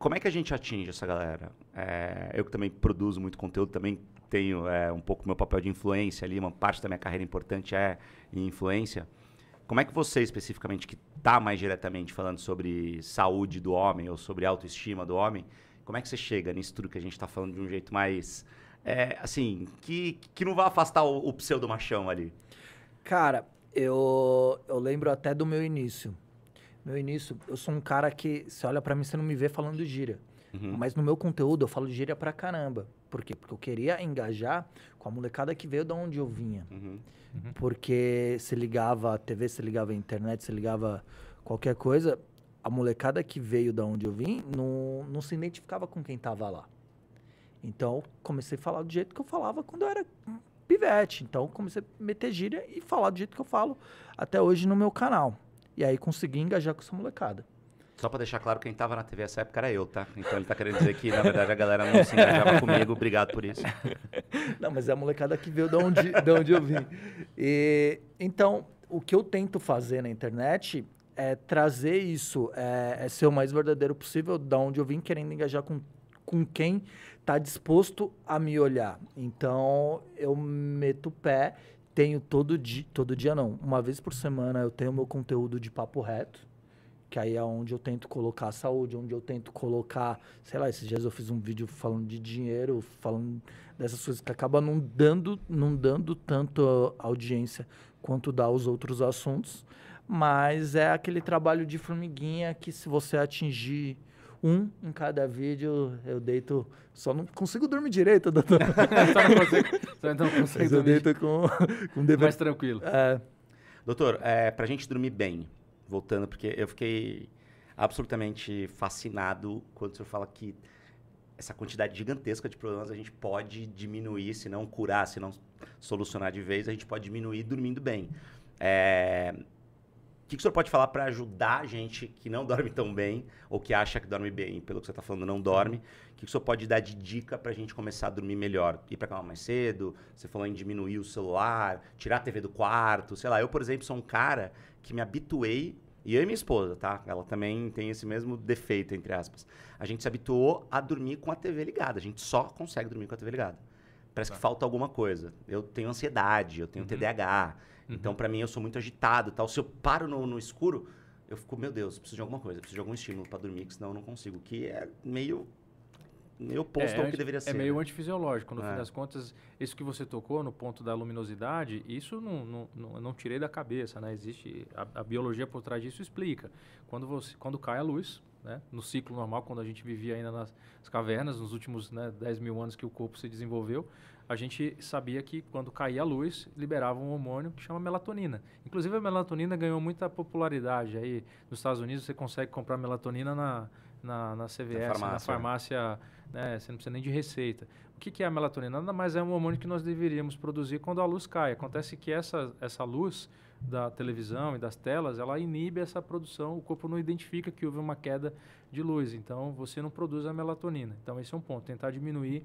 Como é que a gente atinge essa galera? É, eu que também produzo muito conteúdo, também tenho é, um pouco meu papel de influência ali, uma parte da minha carreira importante é em influência. Como é que você, especificamente, que está mais diretamente falando sobre saúde do homem ou sobre autoestima do homem, como é que você chega nisso tudo que a gente está falando de um jeito mais, é, assim, que, que não vai afastar o, o pseudo-machão ali? Cara, eu, eu lembro até do meu início. Meu início, eu sou um cara que, você olha pra mim, você não me vê falando gíria. Uhum. Mas no meu conteúdo eu falo gíria pra caramba. Por quê? Porque eu queria engajar com a molecada que veio da onde eu vinha. Uhum. Porque se ligava a TV, se ligava a internet, se ligava qualquer coisa, a molecada que veio da onde eu vim não, não se identificava com quem tava lá. Então eu comecei a falar do jeito que eu falava quando eu era pivete. Então eu comecei a meter gíria e falar do jeito que eu falo até hoje no meu canal. E aí consegui engajar com essa molecada. Só pra deixar claro, quem tava na TV essa época era eu, tá? Então ele tá querendo dizer que, na verdade, a galera não se engajava comigo. Obrigado por isso. Não, mas é a molecada que veio de onde, de onde eu vim. E, então, o que eu tento fazer na internet é trazer isso, é, é ser o mais verdadeiro possível, da onde eu vim querendo engajar com, com quem está disposto a me olhar. Então, eu meto o pé, tenho todo dia, todo dia não, uma vez por semana eu tenho meu conteúdo de papo reto, que aí é onde eu tento colocar a saúde, onde eu tento colocar, sei lá, esses dias eu fiz um vídeo falando de dinheiro, falando dessas coisas que acaba não dando, não dando tanto audiência quanto dá os outros assuntos, mas é aquele trabalho de formiguinha que se você atingir um em cada vídeo, eu deito. Só não consigo dormir direito, doutor. só não consigo, só não consigo Mas eu deito com, com dever... Mais tranquilo. É. Doutor, é, pra gente dormir bem, voltando, porque eu fiquei absolutamente fascinado quando o senhor fala que essa quantidade gigantesca de problemas a gente pode diminuir, se não curar, se não solucionar de vez, a gente pode diminuir dormindo bem. É... O que, que o senhor pode falar para ajudar a gente que não dorme tão bem, ou que acha que dorme bem, pelo que você está falando, não dorme? O que, que o senhor pode dar de dica para a gente começar a dormir melhor? Ir para cama mais cedo? Você falou em diminuir o celular, tirar a TV do quarto, sei lá. Eu, por exemplo, sou um cara que me habituei e eu e minha esposa, tá? Ela também tem esse mesmo defeito, entre aspas. A gente se habituou a dormir com a TV ligada. A gente só consegue dormir com a TV ligada. Parece tá. que falta alguma coisa. Eu tenho ansiedade, eu tenho uhum. TDAH. Uhum. Então, para mim, eu sou muito agitado tal. Se eu paro no, no escuro, eu fico, meu Deus, preciso de alguma coisa, preciso de algum estímulo para dormir, que senão eu não consigo. Que é meio meio oposto é, ao que deveria é ser. É meio né? antifisiológico. No é. fim das contas, isso que você tocou no ponto da luminosidade, isso não, não, não, não tirei da cabeça, né? Existe, a, a, biologia por trás disso explica. Quando, você, quando cai a luz, né? no ciclo normal, quando a gente vivia ainda nas cavernas, nos últimos né, 10 mil anos que o corpo se desenvolveu, a gente sabia que quando caía a luz, liberava um hormônio que chama melatonina. Inclusive, a melatonina ganhou muita popularidade. Aí, nos Estados Unidos, você consegue comprar melatonina na na, na CVS, na farmácia, na farmácia né, você não precisa nem de receita. O que, que é a melatonina? Nada mais é um hormônio que nós deveríamos produzir quando a luz cai. Acontece que essa, essa luz da televisão e das telas, ela inibe essa produção, o corpo não identifica que houve uma queda de luz, então você não produz a melatonina. Então esse é um ponto, tentar diminuir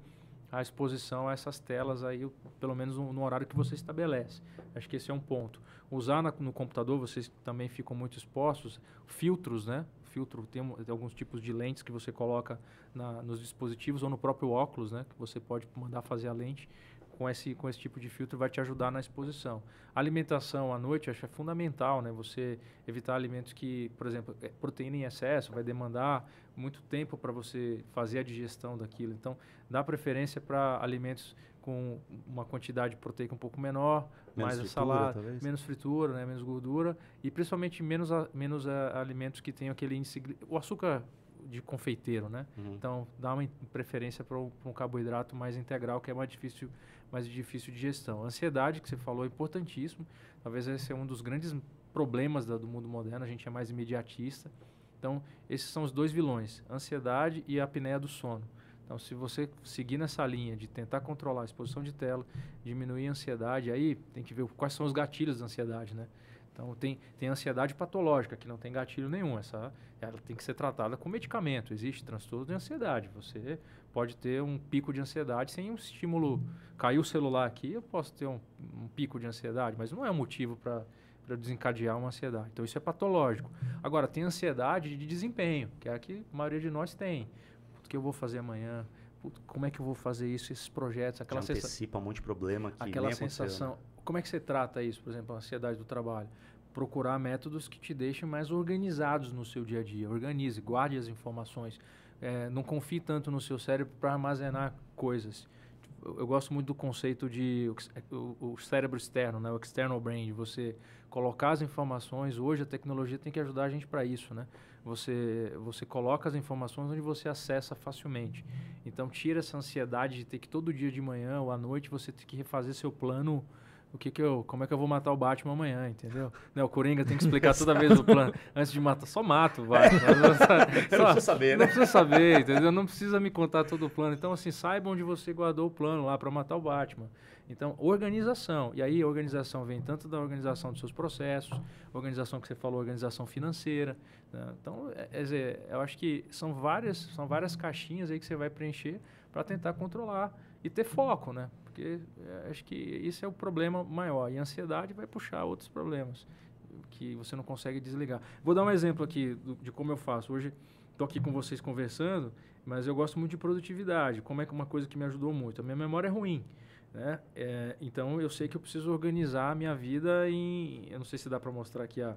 a exposição a essas telas aí, pelo menos no, horário que você estabelece. Acho que esse é um ponto. Usar na, no computador, vocês também ficam muito expostos, filtros, né? Filtro, tem, tem alguns tipos de lentes que você coloca na, nos dispositivos ou no próprio óculos, né? Que você pode mandar fazer a lente com esse, com esse tipo de filtro vai te ajudar na exposição. A alimentação à noite acho que é fundamental, né? Você evitar alimentos que, por exemplo, é, proteína em excesso vai demandar muito tempo para você fazer a digestão daquilo. Então, dá preferência para alimentos com uma quantidade proteica um pouco menor, menos mais fritura, salada, talvez. menos fritura, né? menos gordura e principalmente menos, a, menos a, alimentos que tenham aquele índice... O açúcar de confeiteiro, né? Uhum. Então, dá uma preferência para um carboidrato mais integral, que é mais difícil, mais difícil de gestão. ansiedade, que você falou, é importantíssimo. Talvez esse é um dos grandes problemas do mundo moderno. A gente é mais imediatista. Então, esses são os dois vilões, ansiedade e a apneia do sono. Então, se você seguir nessa linha de tentar controlar a exposição de tela, diminuir a ansiedade, aí tem que ver quais são os gatilhos da ansiedade, né? Então tem, tem ansiedade patológica, que não tem gatilho nenhum. Essa, ela tem que ser tratada com medicamento. Existe transtorno de ansiedade. Você pode ter um pico de ansiedade sem um estímulo. Caiu o celular aqui, eu posso ter um, um pico de ansiedade, mas não é um motivo para desencadear uma ansiedade. Então isso é patológico. Agora tem ansiedade de desempenho, que é a que a maioria de nós tem. O que eu vou fazer amanhã? como é que eu vou fazer isso, esses projetos, aquela Já antecipa um monte de problema que aquela sensação. Né? Como é que você trata isso, por exemplo, a ansiedade do trabalho? Procurar métodos que te deixem mais organizados no seu dia a dia. Organize, guarde as informações. É, não confie tanto no seu cérebro para armazenar coisas eu gosto muito do conceito de o, o, cérebro externo, né? o external brain, você colocar as informações. Hoje a tecnologia tem que ajudar a gente para isso, né? Você, você coloca as informações onde você acessa facilmente. Então tira essa ansiedade de ter que todo dia de manhã ou à noite você ter que refazer seu plano o que que eu, como é que eu vou matar o Batman amanhã, entendeu? Né, o Coringa tem que explicar toda vez o plano. Antes de matar, só mato o Batman. Só, não precisa saber, né? Não precisa saber, entendeu? Não precisa me contar todo o plano. Então, assim, saiba onde você guardou o plano lá para matar o Batman. Então, organização. E aí, a organização vem tanto da organização dos seus processos, organização que você falou, organização financeira. Né? Então, é, é dizer, eu acho que são várias, são várias caixinhas aí que você vai preencher para tentar controlar e ter foco, né? Porque é, acho que isso é o problema maior. E a ansiedade vai puxar outros problemas que você não consegue desligar. Vou dar um exemplo aqui do, de como eu faço. Hoje estou aqui com vocês conversando, mas eu gosto muito de produtividade. Como é que uma coisa que me ajudou muito? A minha memória é ruim. Né? É, então eu sei que eu preciso organizar a minha vida em. Eu não sei se dá para mostrar aqui a,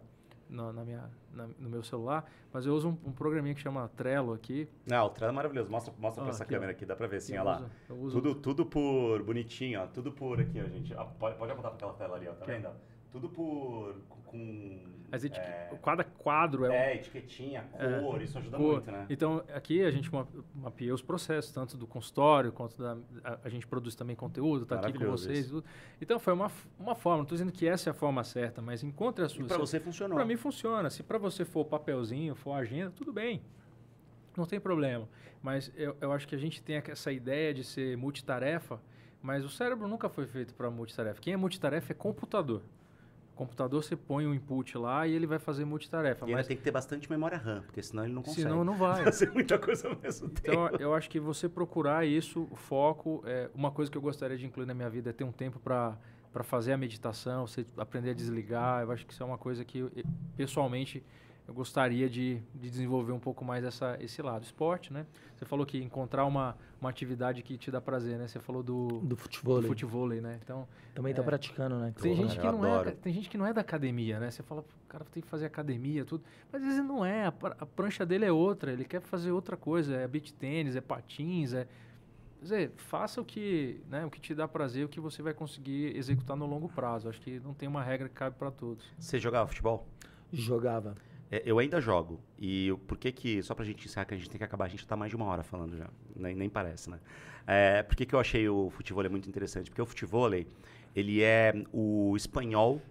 na, na minha, na, no meu celular, mas eu uso um, um, programinha que chama Trello aqui. Não, o Trello é maravilhoso. Mostra, mostra ah, pra essa aqui, câmera aqui, dá pra ver assim, ó lá. Uso, tudo, tudo por bonitinho, ó. Tudo por aqui, ó, gente. Ó, pode, pode apontar pra aquela tela ali, ó. Tá vendo? Tudo por. com. As etique... é, cada quadro é. Um... É, etiquetinha, cor, é, isso ajuda cor. muito, né? Então, aqui a gente mapeia os processos, tanto do consultório quanto da. A, a gente produz também conteúdo, tá aqui com vocês. Isso. Então, foi uma, uma forma. Não estou dizendo que essa é a forma certa, mas encontre a sua. Para você funcionou. Para mim funciona. Se para você for papelzinho, for agenda, tudo bem. Não tem problema. Mas eu, eu acho que a gente tem essa ideia de ser multitarefa, mas o cérebro nunca foi feito para multitarefa. Quem é multitarefa é computador computador você põe um input lá e ele vai fazer multitarefa. E mas tem que ter bastante memória RAM, porque senão ele não consegue. Senão não vai. fazer muita coisa ao mesmo então, tempo. Então eu acho que você procurar isso, foco, é, uma coisa que eu gostaria de incluir na minha vida é ter um tempo para para fazer a meditação, você aprender a desligar. Eu acho que isso é uma coisa que pessoalmente eu gostaria de, de desenvolver um pouco mais essa, esse lado. Esporte, né? Você falou que encontrar uma, uma atividade que te dá prazer, né? Você falou do, do futebol, do futebol né? Então, Também está é, praticando, né? Tem gente, que não é, tem gente que não é da academia, né? Você fala, o cara tem que fazer academia, tudo. Mas às vezes não é, a, a prancha dele é outra, ele quer fazer outra coisa, é beach tênis, é patins, é... Quer dizer, faça o que, né, o que te dá prazer, o que você vai conseguir executar no longo prazo. Acho que não tem uma regra que cabe para todos. Você jogava futebol? Jogava. É, eu ainda jogo. E por que que, só pra gente encerrar, que a gente tem que acabar, a gente tá mais de uma hora falando já, nem, nem parece, né? É, por que que eu achei o futebol muito interessante? Porque o futebol, ele é o espanhol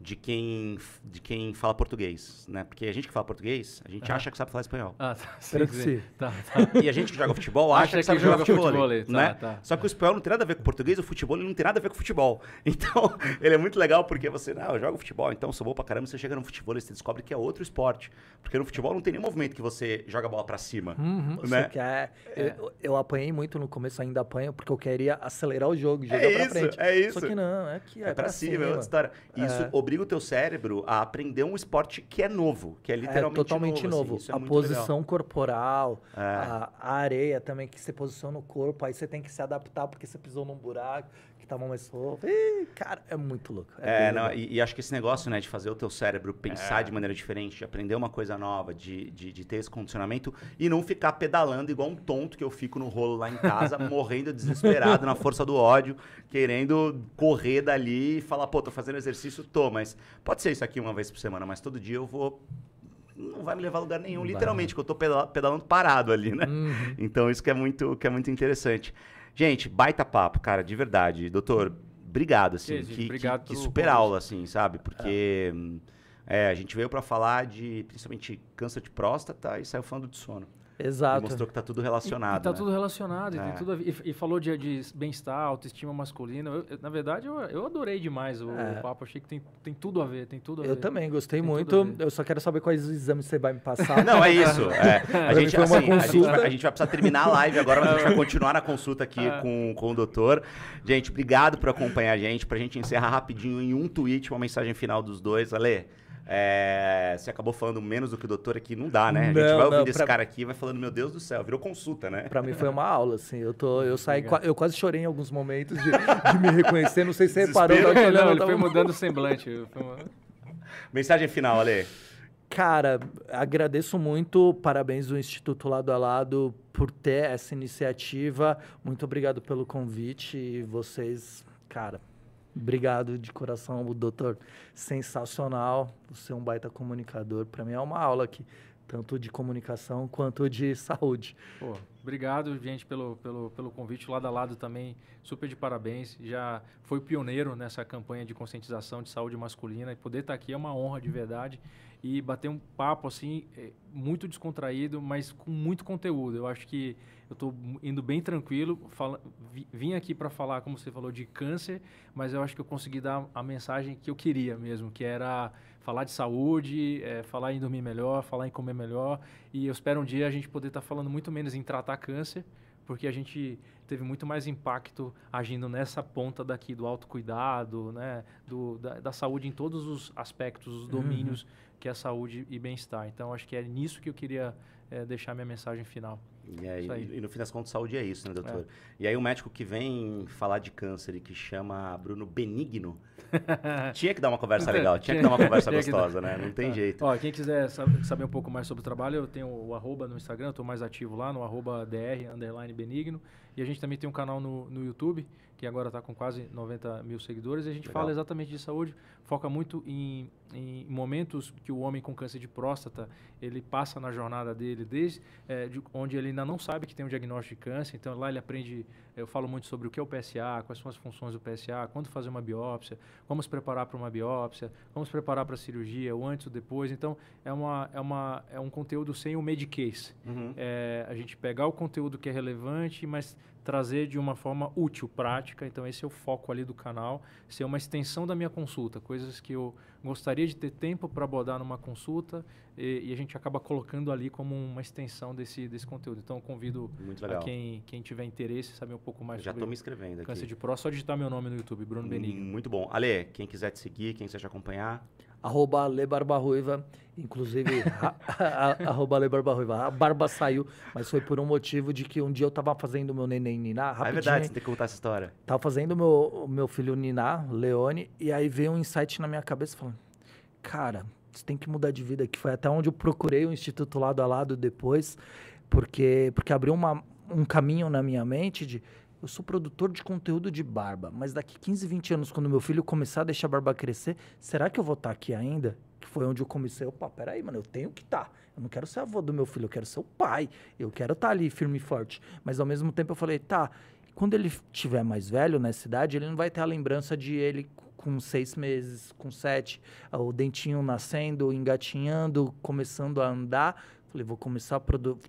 de quem, de quem fala português, né? Porque a gente que fala português, a gente acha que sabe falar espanhol. Ah, tá. Sim, sim. Tá, tá. E a gente que joga futebol acha, acha que sabe que jogar futebol, futebol né? Tá, tá. Só que o espanhol não tem nada a ver com o português, o futebol não tem nada a ver com o futebol. Então, ele é muito legal porque você, não, eu jogo futebol, então sou bom pra caramba, você chega no futebol e você descobre que é outro esporte. Porque no futebol não tem nenhum movimento que você joga a bola pra cima, uhum, né? Quer, é. eu, eu, apanhei muito no começo, ainda apanho, porque eu queria acelerar o jogo, jogar é pra isso, frente. É isso, Só que não, é que é, é pra, pra cima, cima, é outra história. Isso é. Obriga o teu cérebro a aprender um esporte que é novo, que é, é literalmente é totalmente novo. Assim, é a posição legal. corporal, é. a, a, areia também que você posiciona o corpo, aí você tem que se adaptar porque você pisou num buraco tava mais solto. cara, é muito louco. É, é não, e, e, acho que esse negócio, né, de fazer o teu cérebro pensar é. de maneira diferente, de aprender uma coisa nova, de, de, de, ter esse condicionamento e não ficar pedalando igual um tonto que eu fico no rolo lá em casa, morrendo desesperado na força do ódio, querendo correr dali e falar, pô, tô fazendo exercício, tô, mas pode ser isso aqui uma vez por semana, mas todo dia eu vou não vai me levar a lugar nenhum, literalmente, que eu tô pedalando parado ali, né? Uhum. Então isso que é muito, que é muito interessante. Gente, baita papo, cara, de verdade. Doutor, obrigado, assim. Que, que, obrigado que, que super aula, assim, sabe? Porque é. É, a gente veio para falar de, principalmente, câncer de próstata e saiu falando de sono. Exato. E mostrou que está tudo relacionado. Está né? tudo relacionado. É. E, tudo e, e, falou de, de bem-estar, autoestima masculina. Eu, eu, na verdade, eu, eu adorei demais o, é. o, papo. Achei que tem, tem tudo a ver. Tem tudo a eu ver. também gostei tem muito. Eu só quero saber quais exames você vai me passar. Não, é isso. É. A, gente, assim, a, gente vai, a, gente vai, precisar terminar a live agora, mas a gente vai continuar na consulta aqui é. com, com o doutor. Gente, obrigado por acompanhar a gente. Para a gente encerrar rapidinho em um tweet, uma mensagem final dos dois. Ale, é, você acabou falando menos do que o doutor aqui, não dá, né? A gente não, vai ouvindo esse pra... cara aqui e vai falando, meu Deus do céu, virou consulta, né? Pra mim foi uma aula, assim. Eu, tô, eu saí, eu quase chorei em alguns momentos de, de me reconhecer. Não sei se você reparou. Não, não, ele foi mudando o semblante. Uma... Mensagem final, Ale. Cara, agradeço muito, parabéns do Instituto Lado a Lado por ter essa iniciativa. Muito obrigado pelo convite e vocês, cara, Obrigado de coração, doutor. Sensacional. Você é um baita comunicador. Para mim é uma aula aqui, tanto de comunicação quanto de saúde. Pô, obrigado, gente, pelo, pelo, pelo convite. Lado a lado também, super de parabéns. Já foi pioneiro nessa campanha de conscientização de saúde masculina e poder estar aqui é uma honra de verdade e bater um papo assim é, muito descontraído, mas com muito conteúdo. Eu acho que eu estou indo bem tranquilo. Fala, vim aqui para falar, como você falou, de câncer, mas eu acho que eu consegui dar a mensagem que eu queria mesmo, que era falar de saúde, é, falar em dormir melhor, falar em comer melhor. E eu espero um dia a gente poder estar tá falando muito menos em tratar câncer, porque a gente teve muito mais impacto agindo nessa ponta daqui do autocuidado, né, do, da, da saúde em todos os aspectos, os domínios uhum. que é saúde e bem-estar. Então, acho que é nisso que eu queria é, deixar minha mensagem final. E, aí, e, no fim das contas, saúde é isso, né, doutor? É. E aí, o médico que vem falar de câncer e que chama Bruno Benigno, tinha que dar uma conversa legal, tinha que dar uma conversa gostosa, né? Não tem é. jeito. Ó, quem quiser saber um pouco mais sobre o trabalho, eu tenho o arroba no Instagram, estou mais ativo lá, no arroba dr, underline benigno. E a gente também tem um canal no, no YouTube, que agora está com quase 90 mil seguidores, e a gente Legal. fala exatamente de saúde, foca muito em, em, momentos que o homem com câncer de próstata, ele passa na jornada dele, desde é, de onde ele ainda não sabe que tem um diagnóstico de câncer, então lá ele aprende, eu falo muito sobre o que é o PSA, quais são as funções do PSA, quando fazer uma biópsia, como se preparar para uma biópsia, como se preparar para a cirurgia, o antes, o depois, então é, uma, é, uma, é um conteúdo sem o medicase. Uhum. É, a gente pegar o conteúdo que é relevante, mas trazer de uma forma útil, prática. Então, esse é o foco ali do canal, ser uma extensão da minha consulta, coisas que eu gostaria de ter tempo para abordar numa consulta e, e, a gente acaba colocando ali como uma extensão desse, desse conteúdo. Então, eu convido a quem, quem tiver interesse, saber um pouco mais Já estou me inscrevendo aqui. câncer de pró, só digitar meu nome no YouTube, Bruno Benigno. Muito bom. Ale, quem quiser te seguir, quem quiser te acompanhar arroba Ale Barba Ruiva, inclusive, a, a, arroba Ale Barba Ruiva. A barba saiu, mas foi por um motivo de que um dia eu tava fazendo meu neném Niná, rapidinho. É verdade, você tem que contar essa história. Tava fazendo meu meu filho Niná, Leone, e aí veio um insight na minha cabeça falando, cara, você tem que mudar de vida, que foi até onde eu procurei o Instituto Lado a Lado depois, porque, porque abriu uma, um caminho na minha mente de eu sou produtor de conteúdo de barba, mas daqui 15, 20 anos, quando meu filho começar a deixar a barba crescer, será que eu vou estar tá aqui ainda? Que foi onde eu comecei. Opa, peraí, mano, eu tenho que estar. Tá. Eu não quero ser avô do meu filho, eu quero ser o pai. Eu quero estar tá ali firme e forte. Mas ao mesmo tempo eu falei, tá, quando ele tiver mais velho nessa idade, ele não vai ter a lembrança de ele com seis meses, com sete, o dentinho nascendo, engatinhando, começando a andar Falei, vou começar a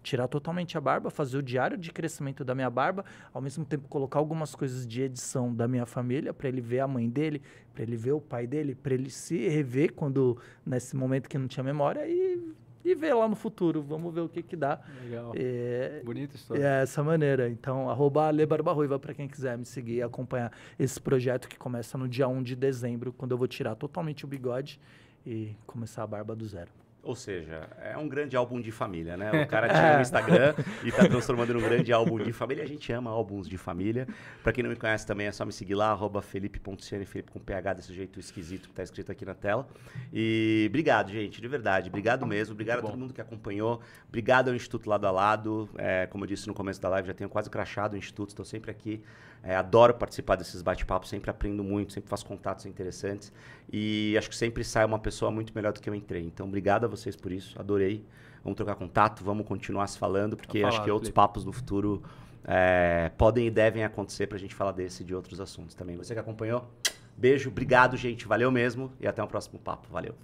tirar totalmente a barba, fazer o diário de crescimento da minha barba, ao mesmo tempo colocar algumas coisas de edição da minha família para ele ver a mãe dele, para ele ver o pai dele, para ele se rever quando nesse momento que não tinha memória e e ver lá no futuro. Vamos ver o que que dá. Legal. É, Bonita história. É essa maneira. Então, arroba Ruiva para quem quiser me seguir e acompanhar esse projeto que começa no dia 1 de dezembro, quando eu vou tirar totalmente o bigode e começar a barba do zero. Ou seja, é um grande álbum de família, né? O cara tinha no Instagram e tá transformando num grande álbum de família. A gente ama álbuns de família. Para quem não me conhece também é só me seguir lá, arroba felipe.ciane, Felipe com PH, desse jeito esquisito que tá escrito aqui na tela. E obrigado, gente, de verdade. Obrigado mesmo. Obrigado Muito a todo mundo que acompanhou. Obrigado ao Instituto Lado a Lado. É, como eu disse no começo da live, já tenho quase crachado o Instituto, estou sempre aqui. É, adoro participar desses bate-papos, sempre aprendo muito, sempre faço contatos interessantes. E acho que sempre sai uma pessoa muito melhor do que eu entrei. Então, obrigado a vocês por isso, adorei. Vamos trocar contato, vamos continuar se falando, porque falar, acho que outros Felipe. papos no futuro é, podem e devem acontecer para a gente falar desse e de outros assuntos também. Você que acompanhou, beijo, obrigado, gente, valeu mesmo e até o próximo papo. Valeu.